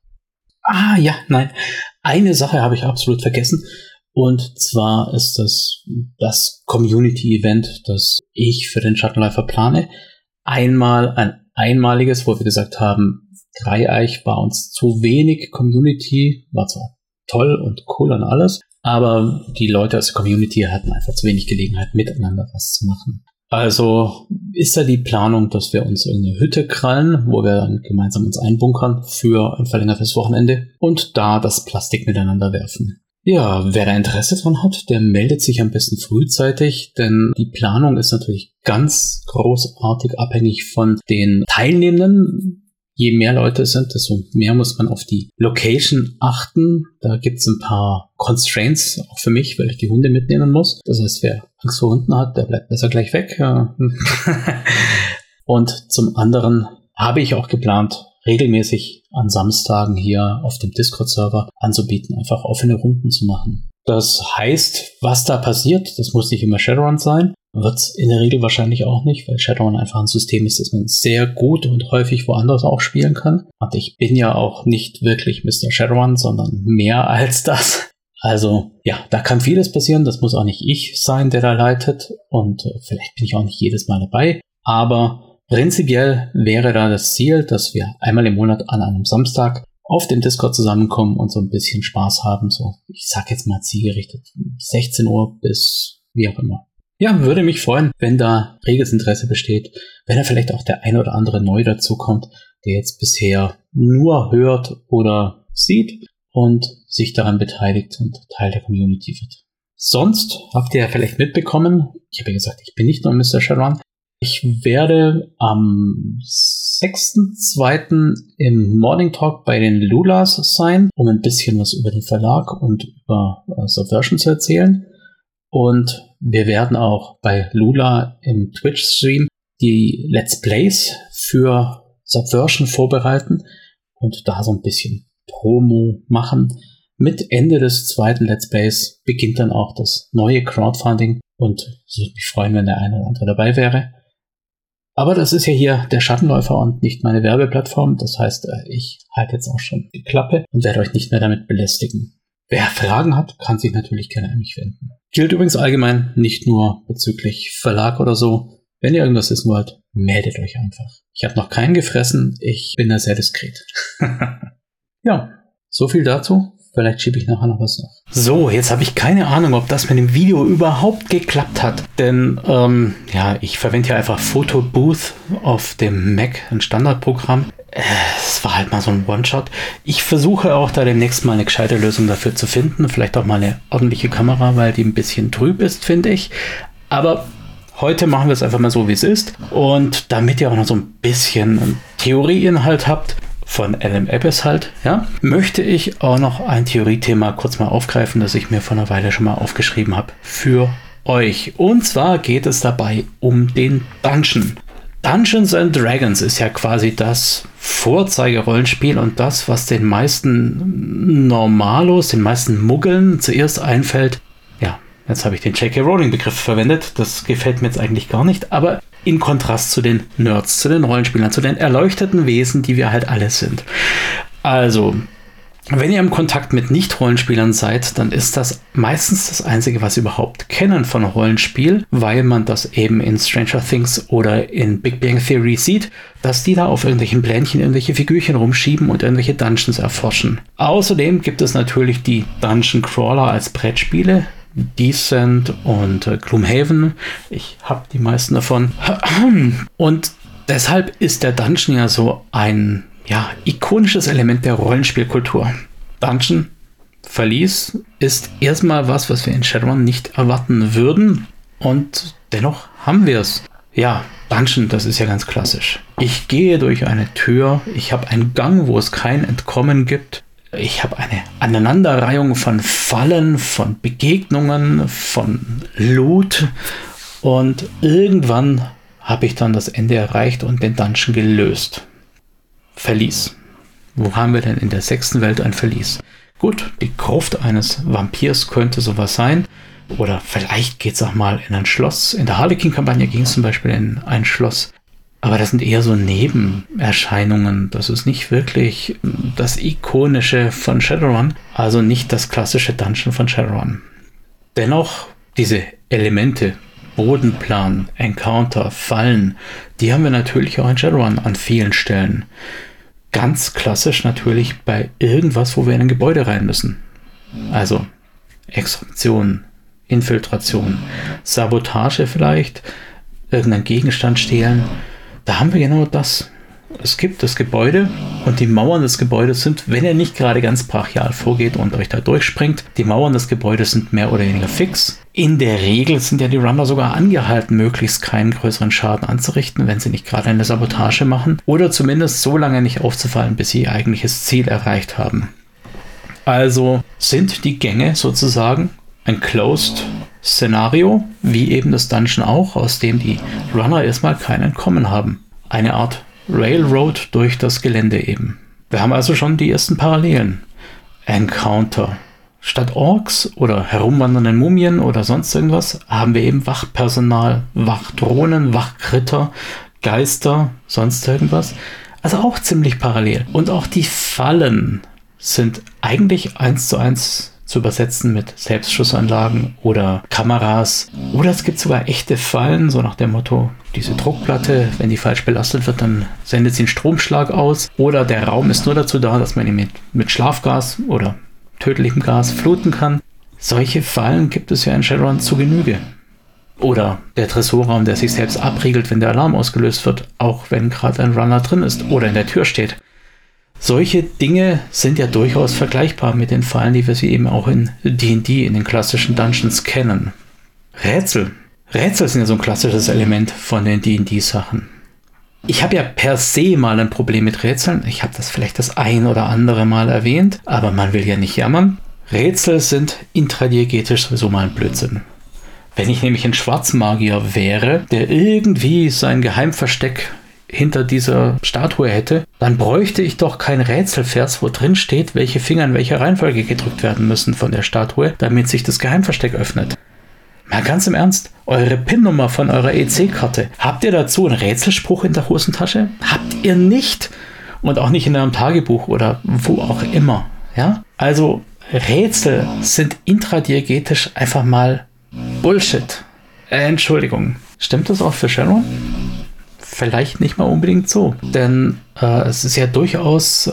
Ah, ja, nein. Eine Sache habe ich absolut vergessen. Und zwar ist das das Community-Event, das ich für den Schattenläufer plane. Einmal ein einmaliges, wo wir gesagt haben, Dreieich war uns zu wenig Community, war zwar toll und cool und alles, aber die Leute aus der Community hatten einfach zu wenig Gelegenheit, miteinander was zu machen. Also ist da die Planung, dass wir uns irgendeine Hütte krallen, wo wir dann gemeinsam uns einbunkern für ein verlängertes Wochenende und da das Plastik miteinander werfen. Ja, wer da Interesse dran hat, der meldet sich am besten frühzeitig, denn die Planung ist natürlich ganz großartig abhängig von den Teilnehmenden. Je mehr Leute es sind, desto mehr muss man auf die Location achten. Da gibt es ein paar Constraints, auch für mich, weil ich die Hunde mitnehmen muss. Das heißt, wer Angst vor Hunden hat, der bleibt besser gleich weg. Und zum anderen habe ich auch geplant, regelmäßig an Samstagen hier auf dem Discord-Server anzubieten, einfach offene Runden zu machen. Das heißt, was da passiert, das muss nicht immer Shadowrun sein, wird es in der Regel wahrscheinlich auch nicht, weil Shadowrun einfach ein System ist, das man sehr gut und häufig woanders auch spielen kann. Und ich bin ja auch nicht wirklich Mr. Shadowrun, sondern mehr als das. Also ja, da kann vieles passieren. Das muss auch nicht ich sein, der da leitet. Und äh, vielleicht bin ich auch nicht jedes Mal dabei. Aber Prinzipiell wäre da das Ziel, dass wir einmal im Monat an einem Samstag auf dem Discord zusammenkommen und so ein bisschen Spaß haben. So, ich sag jetzt mal zielgerichtet 16 Uhr bis wie auch immer. Ja, würde mich freuen, wenn da reges Interesse besteht, wenn da vielleicht auch der ein oder andere neu dazukommt, der jetzt bisher nur hört oder sieht und sich daran beteiligt und Teil der Community wird. Sonst habt ihr ja vielleicht mitbekommen, ich habe ja gesagt, ich bin nicht nur Mr. Sharon, ich werde am 6.2. im Morning Talk bei den Lulas sein, um ein bisschen was über den Verlag und über uh, Subversion zu erzählen. Und wir werden auch bei Lula im Twitch-Stream die Let's Plays für Subversion vorbereiten und da so ein bisschen Promo machen. Mit Ende des zweiten Let's Plays beginnt dann auch das neue Crowdfunding und es würde mich freuen, wenn der eine oder andere dabei wäre. Aber das ist ja hier der Schattenläufer und nicht meine Werbeplattform. Das heißt, äh, ich halte jetzt auch schon die Klappe und werde euch nicht mehr damit belästigen. Wer Fragen hat, kann sich natürlich gerne an mich wenden. Gilt übrigens allgemein nicht nur bezüglich Verlag oder so. Wenn ihr irgendwas wissen wollt, meldet euch einfach. Ich habe noch keinen gefressen, ich bin da sehr diskret. ja, so viel dazu. Vielleicht schiebe ich nachher noch was nach. So, jetzt habe ich keine Ahnung, ob das mit dem Video überhaupt geklappt hat. Denn, ähm, ja, ich verwende ja einfach Photo Booth auf dem Mac, ein Standardprogramm. Es war halt mal so ein One-Shot. Ich versuche auch da demnächst mal eine gescheite Lösung dafür zu finden. Vielleicht auch mal eine ordentliche Kamera, weil die ein bisschen trüb ist, finde ich. Aber heute machen wir es einfach mal so, wie es ist. Und damit ihr auch noch so ein bisschen Theorieinhalt habt, von Adam Ebbes halt, ja, möchte ich auch noch ein Theoriethema kurz mal aufgreifen, das ich mir vor einer Weile schon mal aufgeschrieben habe für euch. Und zwar geht es dabei um den Dungeon. Dungeons and Dragons ist ja quasi das Vorzeigerollenspiel und das, was den meisten Normalos, den meisten Muggeln zuerst einfällt. Ja, jetzt habe ich den J.K. Rowling-Begriff verwendet. Das gefällt mir jetzt eigentlich gar nicht, aber in Kontrast zu den Nerds, zu den Rollenspielern, zu den erleuchteten Wesen, die wir halt alle sind. Also, wenn ihr im Kontakt mit Nicht-Rollenspielern seid, dann ist das meistens das Einzige, was sie überhaupt kennen von Rollenspiel, weil man das eben in Stranger Things oder in Big Bang Theory sieht, dass die da auf irgendwelchen Plänchen irgendwelche Figürchen rumschieben und irgendwelche Dungeons erforschen. Außerdem gibt es natürlich die Dungeon Crawler als Brettspiele, Descent und äh, Gloomhaven. Ich habe die meisten davon. Und deshalb ist der Dungeon ja so ein ja, ikonisches Element der Rollenspielkultur. Dungeon, Verlies ist erstmal was, was wir in Shadowrun nicht erwarten würden. Und dennoch haben wir es. Ja, Dungeon, das ist ja ganz klassisch. Ich gehe durch eine Tür, ich habe einen Gang, wo es kein Entkommen gibt ich habe eine Aneinanderreihung von Fallen, von Begegnungen, von Loot und irgendwann habe ich dann das Ende erreicht und den Dungeon gelöst. Verlies. Wo haben wir denn in der sechsten Welt ein Verlies? Gut, die Gruft eines Vampirs könnte sowas sein. Oder vielleicht geht es auch mal in ein Schloss. In der Harlequin-Kampagne ging es zum Beispiel in ein Schloss. Aber das sind eher so Nebenerscheinungen. Das ist nicht wirklich das Ikonische von Shadowrun, also nicht das klassische Dungeon von Shadowrun. Dennoch, diese Elemente, Bodenplan, Encounter, Fallen, die haben wir natürlich auch in Shadowrun an vielen Stellen. Ganz klassisch natürlich bei irgendwas, wo wir in ein Gebäude rein müssen. Also Extraktion, Infiltration, Sabotage vielleicht, irgendeinen Gegenstand stehlen. Da haben wir genau das. Es gibt das Gebäude und die Mauern des Gebäudes sind, wenn er nicht gerade ganz brachial vorgeht und euch da durchspringt, die Mauern des Gebäudes sind mehr oder weniger fix. In der Regel sind ja die Runner sogar angehalten, möglichst keinen größeren Schaden anzurichten, wenn sie nicht gerade eine Sabotage machen oder zumindest so lange nicht aufzufallen, bis sie ihr eigentliches Ziel erreicht haben. Also sind die Gänge sozusagen ein Closed Szenario, wie eben das Dungeon auch, aus dem die Runner erstmal kein Entkommen haben. Eine Art Railroad durch das Gelände eben. Wir haben also schon die ersten Parallelen. Encounter. Statt Orks oder herumwandernden Mumien oder sonst irgendwas haben wir eben Wachpersonal, Wachdrohnen, Wachkritter, Geister, sonst irgendwas. Also auch ziemlich parallel. Und auch die Fallen sind eigentlich eins zu eins zu übersetzen mit Selbstschussanlagen oder Kameras. Oder es gibt sogar echte Fallen, so nach dem Motto, diese Druckplatte, wenn die falsch belastet wird, dann sendet sie einen Stromschlag aus. Oder der Raum ist nur dazu da, dass man ihn mit, mit Schlafgas oder tödlichem Gas fluten kann. Solche Fallen gibt es ja in Shadowrun zu Genüge. Oder der Tresorraum, der sich selbst abriegelt, wenn der Alarm ausgelöst wird, auch wenn gerade ein Runner drin ist oder in der Tür steht. Solche Dinge sind ja durchaus vergleichbar mit den Fallen, die wir sie eben auch in D&D, in den klassischen Dungeons kennen. Rätsel. Rätsel sind ja so ein klassisches Element von den D&D-Sachen. Ich habe ja per se mal ein Problem mit Rätseln. Ich habe das vielleicht das ein oder andere Mal erwähnt, aber man will ja nicht jammern. Rätsel sind intradiegetisch sowieso mal ein Blödsinn. Wenn ich nämlich ein Schwarzmagier wäre, der irgendwie sein Geheimversteck hinter dieser Statue hätte, dann bräuchte ich doch kein Rätselvers, wo drin steht, welche Finger in welcher Reihenfolge gedrückt werden müssen von der Statue, damit sich das Geheimversteck öffnet. Mal ganz im Ernst, eure PIN-Nummer von eurer EC-Karte, habt ihr dazu einen Rätselspruch in der Hosentasche? Habt ihr nicht? Und auch nicht in eurem Tagebuch oder wo auch immer. Ja? Also Rätsel sind intradiegetisch einfach mal Bullshit. Äh, Entschuldigung. Stimmt das auch für Sharon? Vielleicht nicht mal unbedingt so. Denn äh, es ist ja durchaus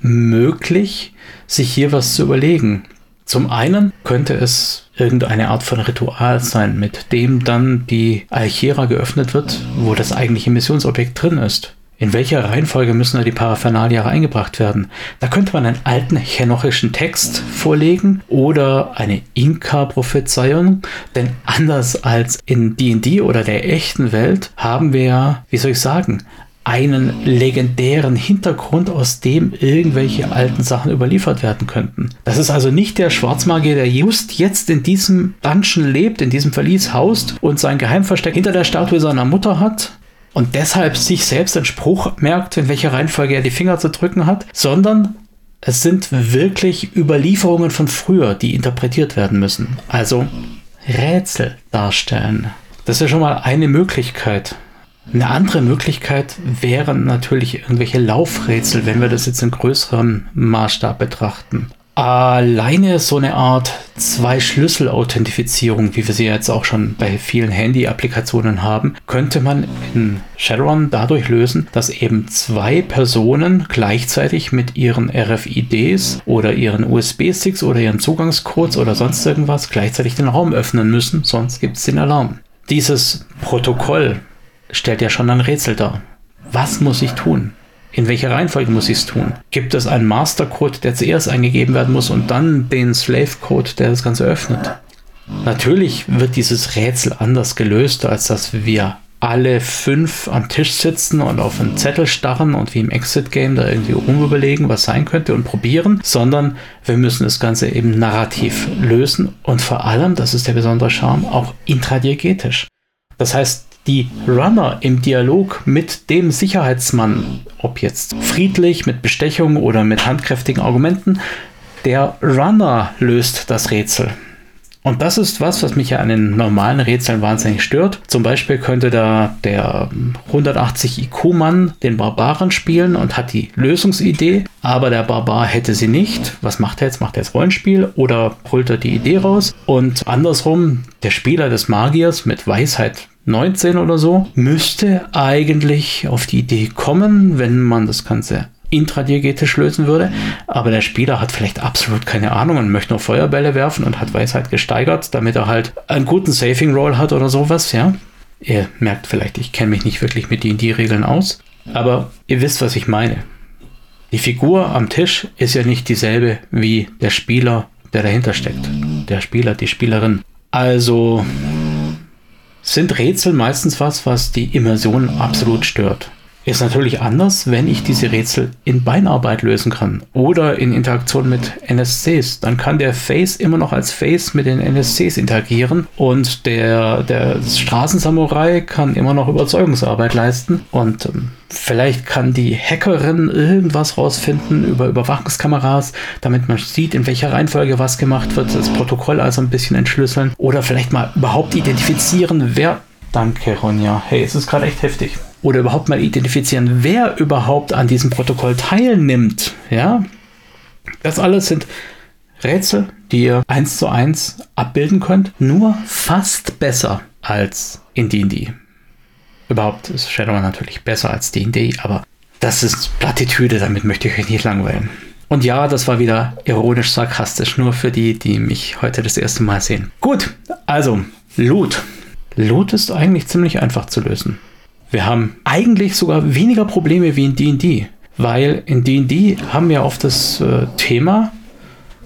möglich, sich hier was zu überlegen. Zum einen könnte es irgendeine Art von Ritual sein, mit dem dann die Alchera geöffnet wird, wo das eigentliche Missionsobjekt drin ist. In welcher Reihenfolge müssen da die Paraphernalia eingebracht werden? Da könnte man einen alten chenochischen Text vorlegen oder eine Inka-Prophezeiung, denn anders als in D&D oder der echten Welt haben wir wie soll ich sagen, einen legendären Hintergrund, aus dem irgendwelche alten Sachen überliefert werden könnten. Das ist also nicht der Schwarzmagier, der just jetzt in diesem Dungeon lebt, in diesem Verlies haust und sein Geheimversteck hinter der Statue seiner Mutter hat, und deshalb sich selbst einen Spruch merkt, in welcher Reihenfolge er die Finger zu drücken hat, sondern es sind wirklich Überlieferungen von früher, die interpretiert werden müssen. Also Rätsel darstellen. Das ist schon mal eine Möglichkeit. Eine andere Möglichkeit wären natürlich irgendwelche Laufrätsel, wenn wir das jetzt in größerem Maßstab betrachten. Alleine so eine Art Zwei-Schlüssel-Authentifizierung, wie wir sie jetzt auch schon bei vielen Handy-Applikationen haben, könnte man in Shadowrun dadurch lösen, dass eben zwei Personen gleichzeitig mit ihren RFIDs oder ihren USB-Sticks oder ihren Zugangscodes oder sonst irgendwas gleichzeitig den Raum öffnen müssen, sonst gibt es den Alarm. Dieses Protokoll stellt ja schon ein Rätsel dar. Was muss ich tun? In welcher Reihenfolge muss ich es tun? Gibt es einen Mastercode, der zuerst eingegeben werden muss und dann den Slave-Code, der das Ganze öffnet? Natürlich wird dieses Rätsel anders gelöst, als dass wir alle fünf am Tisch sitzen und auf einen Zettel starren und wie im Exit-Game da irgendwie rumüberlegen, was sein könnte und probieren, sondern wir müssen das Ganze eben narrativ lösen und vor allem, das ist der besondere Charme, auch intradiegetisch. Das heißt, die Runner im Dialog mit dem Sicherheitsmann, ob jetzt friedlich, mit Bestechung oder mit handkräftigen Argumenten, der Runner löst das Rätsel. Und das ist was, was mich ja an den normalen Rätseln wahnsinnig stört. Zum Beispiel könnte da der 180 IQ-Mann den Barbaren spielen und hat die Lösungsidee, aber der Barbar hätte sie nicht. Was macht er jetzt? Macht er jetzt Rollenspiel oder holt er die Idee raus? Und andersrum, der Spieler des Magiers mit Weisheit 19 oder so, müsste eigentlich auf die Idee kommen, wenn man das Ganze intradiegetisch lösen würde. Aber der Spieler hat vielleicht absolut keine Ahnung und möchte nur Feuerbälle werfen und hat Weisheit gesteigert, damit er halt einen guten Saving Roll hat oder sowas, ja. Ihr merkt vielleicht, ich kenne mich nicht wirklich mit D&D-Regeln aus, aber ihr wisst, was ich meine. Die Figur am Tisch ist ja nicht dieselbe wie der Spieler, der dahinter steckt. Der Spieler, die Spielerin. Also sind Rätsel meistens was, was die Immersion absolut stört. Ist natürlich anders, wenn ich diese Rätsel in Beinarbeit lösen kann oder in Interaktion mit NSCs. Dann kann der Face immer noch als Face mit den NSCs interagieren und der, der Straßensamurai kann immer noch Überzeugungsarbeit leisten und ähm, vielleicht kann die Hackerin irgendwas rausfinden über Überwachungskameras, damit man sieht, in welcher Reihenfolge was gemacht wird, das Protokoll also ein bisschen entschlüsseln oder vielleicht mal überhaupt identifizieren, wer Danke, Ronja. Hey, es ist gerade echt heftig oder überhaupt mal identifizieren, wer überhaupt an diesem Protokoll teilnimmt. Ja, das alles sind Rätsel, die ihr eins zu eins abbilden könnt, nur fast besser als in D&D. Überhaupt ist Shadowrun natürlich besser als D&D, aber das ist Plattitüde, damit möchte ich euch nicht langweilen. Und ja, das war wieder ironisch sarkastisch, nur für die, die mich heute das erste Mal sehen. Gut, also Loot. Loot ist eigentlich ziemlich einfach zu lösen. Wir haben eigentlich sogar weniger Probleme wie in D&D, weil in D&D haben wir oft das äh, Thema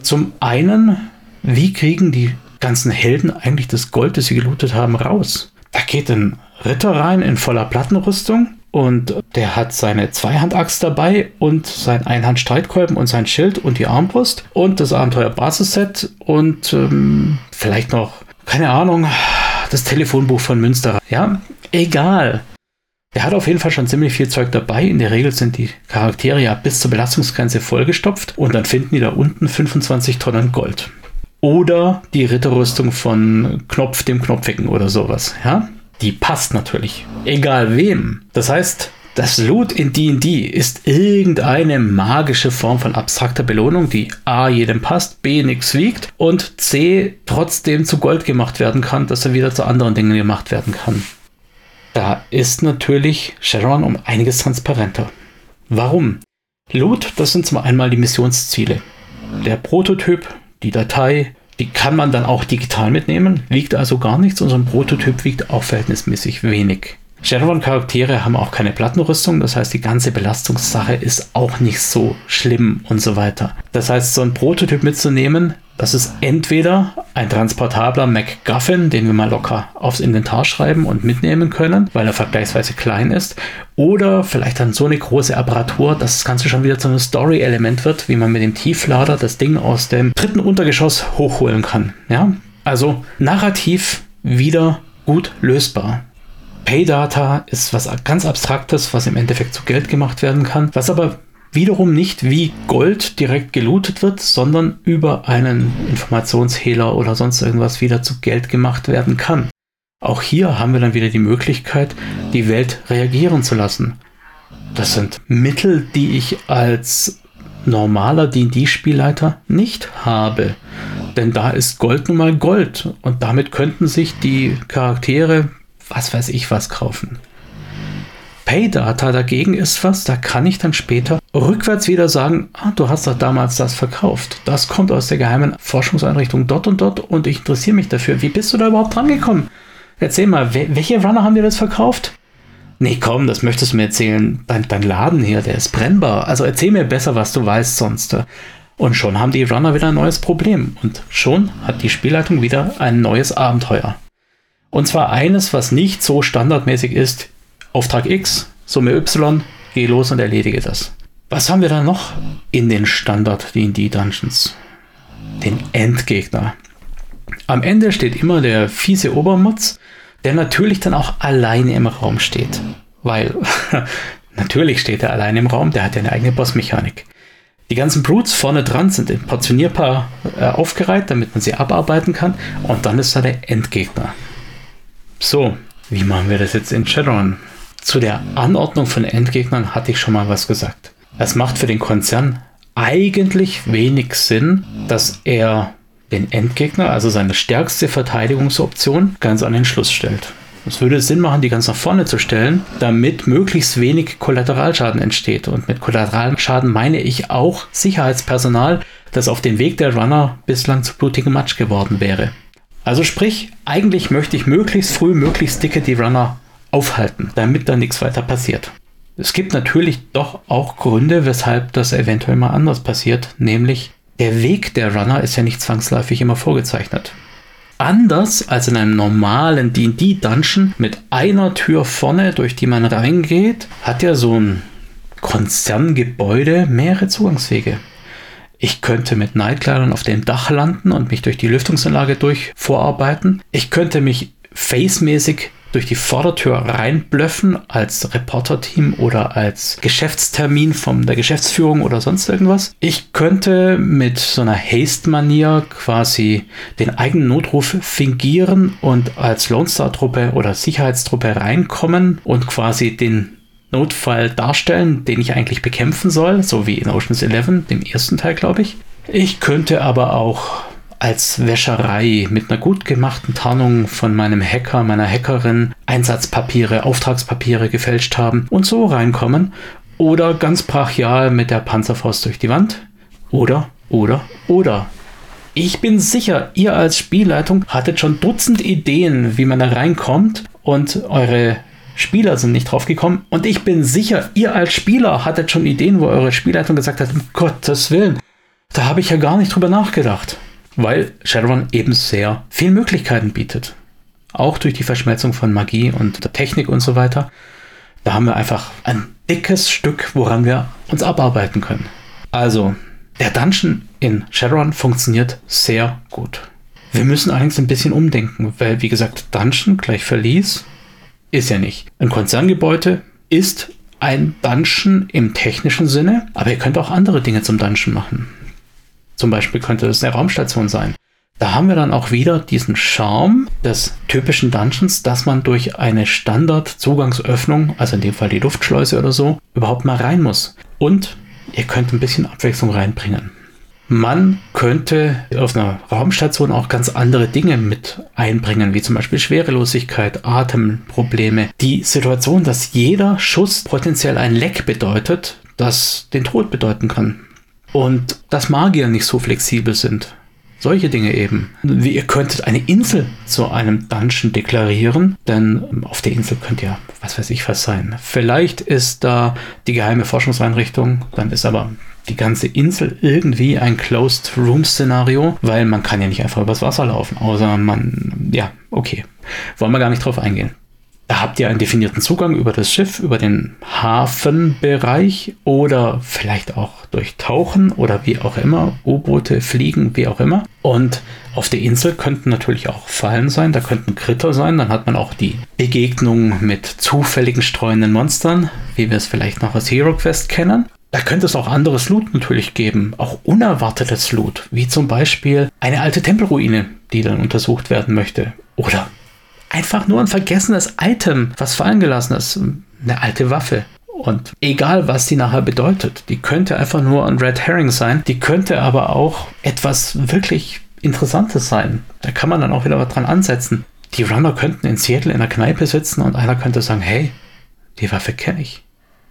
zum einen, wie kriegen die ganzen Helden eigentlich das Gold, das sie gelootet haben, raus? Da geht ein Ritter rein in voller Plattenrüstung und der hat seine Zweihandaxt dabei und sein Einhandstreitkolben und sein Schild und die Armbrust und das Abenteuer-Basisset und ähm, vielleicht noch, keine Ahnung, das Telefonbuch von Münster. Ja, egal. Er hat auf jeden Fall schon ziemlich viel Zeug dabei. In der Regel sind die Charaktere ja bis zur Belastungsgrenze vollgestopft und dann finden die da unten 25 Tonnen Gold. Oder die Ritterrüstung von Knopf dem Knopfigen oder sowas. Ja? Die passt natürlich. Egal wem. Das heißt, das Loot in D&D ist irgendeine magische Form von abstrakter Belohnung, die A jedem passt, B nichts wiegt und C trotzdem zu Gold gemacht werden kann, dass er wieder zu anderen Dingen gemacht werden kann. Da ist natürlich Sharon um einiges transparenter. Warum? Loot, das sind zum einmal die Missionsziele. Der Prototyp, die Datei, die kann man dann auch digital mitnehmen, wiegt also gar nichts und so ein Prototyp wiegt auch verhältnismäßig wenig. Shadowrun-Charaktere haben auch keine Plattenrüstung, das heißt, die ganze Belastungssache ist auch nicht so schlimm und so weiter. Das heißt, so ein Prototyp mitzunehmen, das ist entweder ein transportabler MacGuffin, den wir mal locker aufs Inventar schreiben und mitnehmen können, weil er vergleichsweise klein ist, oder vielleicht dann so eine große Apparatur, dass das Ganze schon wieder zu einem Story-Element wird, wie man mit dem Tieflader das Ding aus dem dritten Untergeschoss hochholen kann. Ja, also narrativ wieder gut lösbar. Paydata ist was ganz Abstraktes, was im Endeffekt zu Geld gemacht werden kann, was aber wiederum nicht wie Gold direkt gelootet wird, sondern über einen Informationshehler oder sonst irgendwas wieder zu Geld gemacht werden kann. Auch hier haben wir dann wieder die Möglichkeit, die Welt reagieren zu lassen. Das sind Mittel, die ich als normaler D&D-Spielleiter nicht habe. Denn da ist Gold nun mal Gold und damit könnten sich die Charaktere was weiß ich was kaufen. Paydata dagegen ist was, da kann ich dann später rückwärts wieder sagen, ah, du hast doch damals das verkauft. Das kommt aus der geheimen Forschungseinrichtung dort und dort und ich interessiere mich dafür. Wie bist du da überhaupt dran gekommen? Erzähl mal, welche Runner haben dir das verkauft? Nee, komm, das möchtest du mir erzählen. Dein, dein Laden hier, der ist brennbar. Also erzähl mir besser, was du weißt sonst. Und schon haben die Runner wieder ein neues Problem. Und schon hat die Spielleitung wieder ein neues Abenteuer. Und zwar eines, was nicht so standardmäßig ist. Auftrag X, Summe Y, geh los und erledige das. Was haben wir da noch in den Standard D&D Dungeons? Den Endgegner. Am Ende steht immer der fiese Obermutz, der natürlich dann auch alleine im Raum steht. Weil, natürlich steht er alleine im Raum, der hat ja eine eigene Bossmechanik. Die ganzen Brutes vorne dran sind in Portionierpaar äh, aufgereiht, damit man sie abarbeiten kann. Und dann ist da der Endgegner. So, wie machen wir das jetzt in Shadowrun? Zu der Anordnung von Endgegnern hatte ich schon mal was gesagt. Es macht für den Konzern eigentlich wenig Sinn, dass er den Endgegner, also seine stärkste Verteidigungsoption, ganz an den Schluss stellt. Es würde Sinn machen, die ganz nach vorne zu stellen, damit möglichst wenig Kollateralschaden entsteht. Und mit Kollateralschaden meine ich auch Sicherheitspersonal, das auf dem Weg der Runner bislang zu blutigem Matsch geworden wäre. Also sprich, eigentlich möchte ich möglichst früh, möglichst dicke die Runner aufhalten, damit da nichts weiter passiert. Es gibt natürlich doch auch Gründe, weshalb das eventuell mal anders passiert, nämlich der Weg der Runner ist ja nicht zwangsläufig immer vorgezeichnet. Anders als in einem normalen D&D-Dungeon mit einer Tür vorne, durch die man reingeht, hat ja so ein Konzerngebäude mehrere Zugangswege. Ich könnte mit Nightkleidern auf dem Dach landen und mich durch die Lüftungsanlage durch vorarbeiten. Ich könnte mich facemäßig durch die Vordertür reinblöffen als Reporter-Team oder als Geschäftstermin von der Geschäftsführung oder sonst irgendwas. Ich könnte mit so einer Haste-Manier quasi den eigenen Notruf fingieren und als Lone Star-Truppe oder Sicherheitstruppe reinkommen und quasi den Notfall darstellen, den ich eigentlich bekämpfen soll, so wie in Oceans 11, dem ersten Teil, glaube ich. Ich könnte aber auch als Wäscherei mit einer gut gemachten Tarnung von meinem Hacker, meiner Hackerin Einsatzpapiere, Auftragspapiere gefälscht haben und so reinkommen. Oder ganz brachial mit der Panzerfaust durch die Wand. Oder, oder, oder. Ich bin sicher, ihr als Spielleitung hattet schon Dutzend Ideen, wie man da reinkommt und eure Spieler sind nicht drauf gekommen. Und ich bin sicher, ihr als Spieler hattet schon Ideen, wo eure Spielleitung gesagt hat, um Gottes Willen, da habe ich ja gar nicht drüber nachgedacht. Weil Shadowrun eben sehr viele Möglichkeiten bietet. Auch durch die Verschmelzung von Magie und der Technik und so weiter. Da haben wir einfach ein dickes Stück, woran wir uns abarbeiten können. Also, der Dungeon in Shadowrun funktioniert sehr gut. Wir müssen allerdings ein bisschen umdenken, weil, wie gesagt, Dungeon gleich Verlies ist ja nicht. Ein Konzerngebäude ist ein Dungeon im technischen Sinne, aber ihr könnt auch andere Dinge zum Dungeon machen. Zum Beispiel könnte es eine Raumstation sein. Da haben wir dann auch wieder diesen Charme des typischen Dungeons, dass man durch eine Standard-Zugangsöffnung, also in dem Fall die Luftschleuse oder so, überhaupt mal rein muss. Und ihr könnt ein bisschen Abwechslung reinbringen. Man könnte auf einer Raumstation auch ganz andere Dinge mit einbringen, wie zum Beispiel Schwerelosigkeit, Atemprobleme. Die Situation, dass jeder Schuss potenziell ein Leck bedeutet, das den Tod bedeuten kann. Und dass Magier nicht so flexibel sind. Solche Dinge eben. Ihr könntet eine Insel zu einem Dungeon deklarieren, denn auf der Insel könnt ihr, was weiß ich, was sein. Vielleicht ist da die geheime Forschungseinrichtung, dann ist aber die ganze Insel irgendwie ein Closed Room Szenario, weil man kann ja nicht einfach übers Wasser laufen, außer man, ja, okay. Wollen wir gar nicht drauf eingehen. Da habt ihr einen definierten Zugang über das Schiff, über den Hafenbereich oder vielleicht auch durch Tauchen oder wie auch immer, U-Boote fliegen, wie auch immer. Und auf der Insel könnten natürlich auch Fallen sein, da könnten Kritter sein, dann hat man auch die Begegnung mit zufälligen streunenden Monstern, wie wir es vielleicht noch aus Hero Quest kennen. Da könnte es auch anderes Loot natürlich geben, auch unerwartetes Loot, wie zum Beispiel eine alte Tempelruine, die dann untersucht werden möchte. Oder einfach nur ein vergessenes Item, was fallen gelassen ist. Eine alte Waffe. Und egal, was die nachher bedeutet, die könnte einfach nur ein Red Herring sein, die könnte aber auch etwas wirklich Interessantes sein. Da kann man dann auch wieder was dran ansetzen. Die Runner könnten in Seattle in der Kneipe sitzen und einer könnte sagen, hey, die Waffe kenne ich.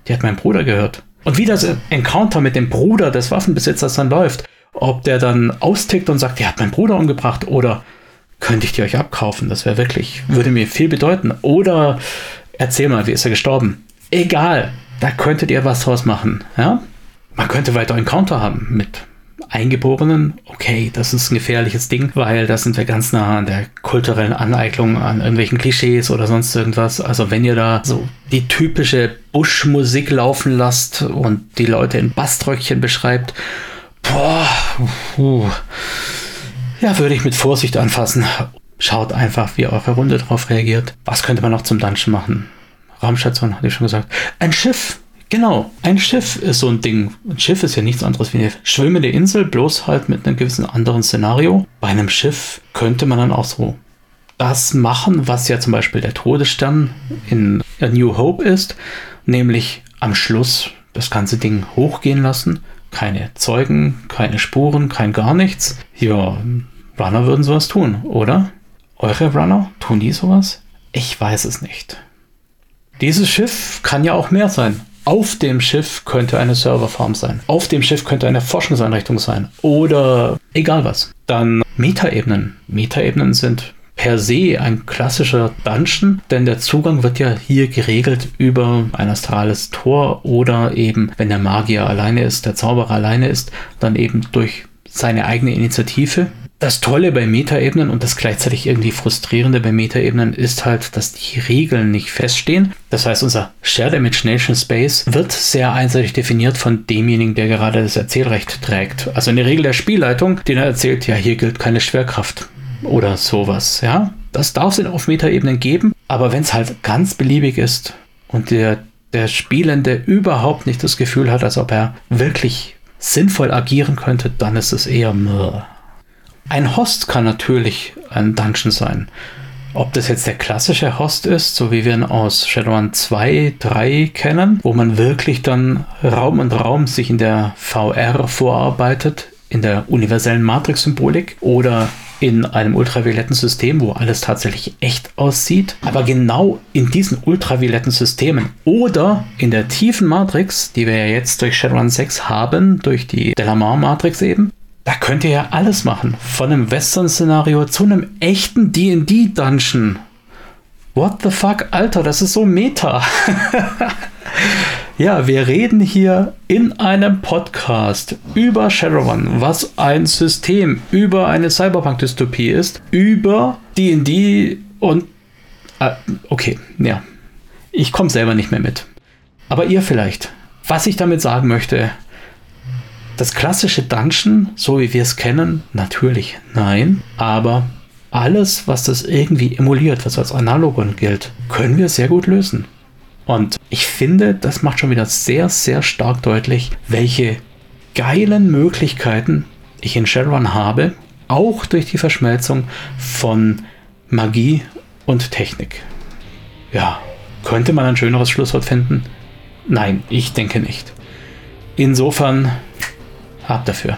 Die hat mein Bruder gehört. Und wie das Encounter mit dem Bruder des Waffenbesitzers dann läuft, ob der dann austickt und sagt, der hat meinen Bruder umgebracht oder könnte ich die euch abkaufen, das wäre wirklich, würde mir viel bedeuten. Oder erzähl mal, wie ist er gestorben? Egal, da könntet ihr was draus machen. Ja? Man könnte weiter Encounter haben mit Eingeborenen, okay, das ist ein gefährliches Ding, weil da sind wir ganz nah an der kulturellen Aneignung, an irgendwelchen Klischees oder sonst irgendwas. Also wenn ihr da so die typische Buschmusik laufen lasst und die Leute in Baströckchen beschreibt, boah, uh, ja, würde ich mit Vorsicht anfassen. Schaut einfach, wie eure Runde drauf reagiert. Was könnte man noch zum Dungeon machen? Raumstation, hatte ich schon gesagt. Ein Schiff Genau, ein Schiff ist so ein Ding. Ein Schiff ist ja nichts anderes wie eine schwimmende Insel, bloß halt mit einem gewissen anderen Szenario. Bei einem Schiff könnte man dann auch so das machen, was ja zum Beispiel der Todesstern in A New Hope ist, nämlich am Schluss das ganze Ding hochgehen lassen. Keine Zeugen, keine Spuren, kein gar nichts. Ja, Runner würden sowas tun, oder? Eure Runner, tun die sowas? Ich weiß es nicht. Dieses Schiff kann ja auch mehr sein. Auf dem Schiff könnte eine Serverfarm sein. Auf dem Schiff könnte eine Forschungseinrichtung sein. Oder egal was. Dann Metaebenen. Metaebenen sind per se ein klassischer Dungeon, denn der Zugang wird ja hier geregelt über ein astrales Tor oder eben, wenn der Magier alleine ist, der Zauberer alleine ist, dann eben durch seine eigene Initiative. Das Tolle bei Metaebenen und das gleichzeitig irgendwie frustrierende bei Metaebenen ist halt, dass die Regeln nicht feststehen. Das heißt, unser Shared Imagination Space wird sehr einseitig definiert von demjenigen, der gerade das Erzählrecht trägt. Also in der Regel der Spielleitung, die dann erzählt, ja, hier gilt keine Schwerkraft oder sowas, ja. Das darf es auf Metaebenen geben, aber wenn es halt ganz beliebig ist und der, der Spielende überhaupt nicht das Gefühl hat, als ob er wirklich sinnvoll agieren könnte, dann ist es eher Mörr. Ein Host kann natürlich ein Dungeon sein. Ob das jetzt der klassische Host ist, so wie wir ihn aus Shadowrun 2, 3 kennen, wo man wirklich dann Raum und Raum sich in der VR vorarbeitet, in der universellen Matrix-Symbolik oder in einem ultravioletten System, wo alles tatsächlich echt aussieht. Aber genau in diesen ultravioletten Systemen oder in der tiefen Matrix, die wir ja jetzt durch Shadowrun 6 haben, durch die Delamar-Matrix eben, da könnt ihr ja alles machen. Von einem Western-Szenario zu einem echten DD-Dungeon. What the fuck, Alter, das ist so Meta. ja, wir reden hier in einem Podcast über Shadowrun, was ein System über eine Cyberpunk-Dystopie ist, über DD und. Äh, okay, ja. Ich komme selber nicht mehr mit. Aber ihr vielleicht. Was ich damit sagen möchte, das klassische Dungeon, so wie wir es kennen, natürlich nein. Aber alles, was das irgendwie emuliert, was als Analogon gilt, können wir sehr gut lösen. Und ich finde, das macht schon wieder sehr, sehr stark deutlich, welche geilen Möglichkeiten ich in Shadowrun habe, auch durch die Verschmelzung von Magie und Technik. Ja, könnte man ein schöneres Schlusswort finden? Nein, ich denke nicht. Insofern Ab dafür.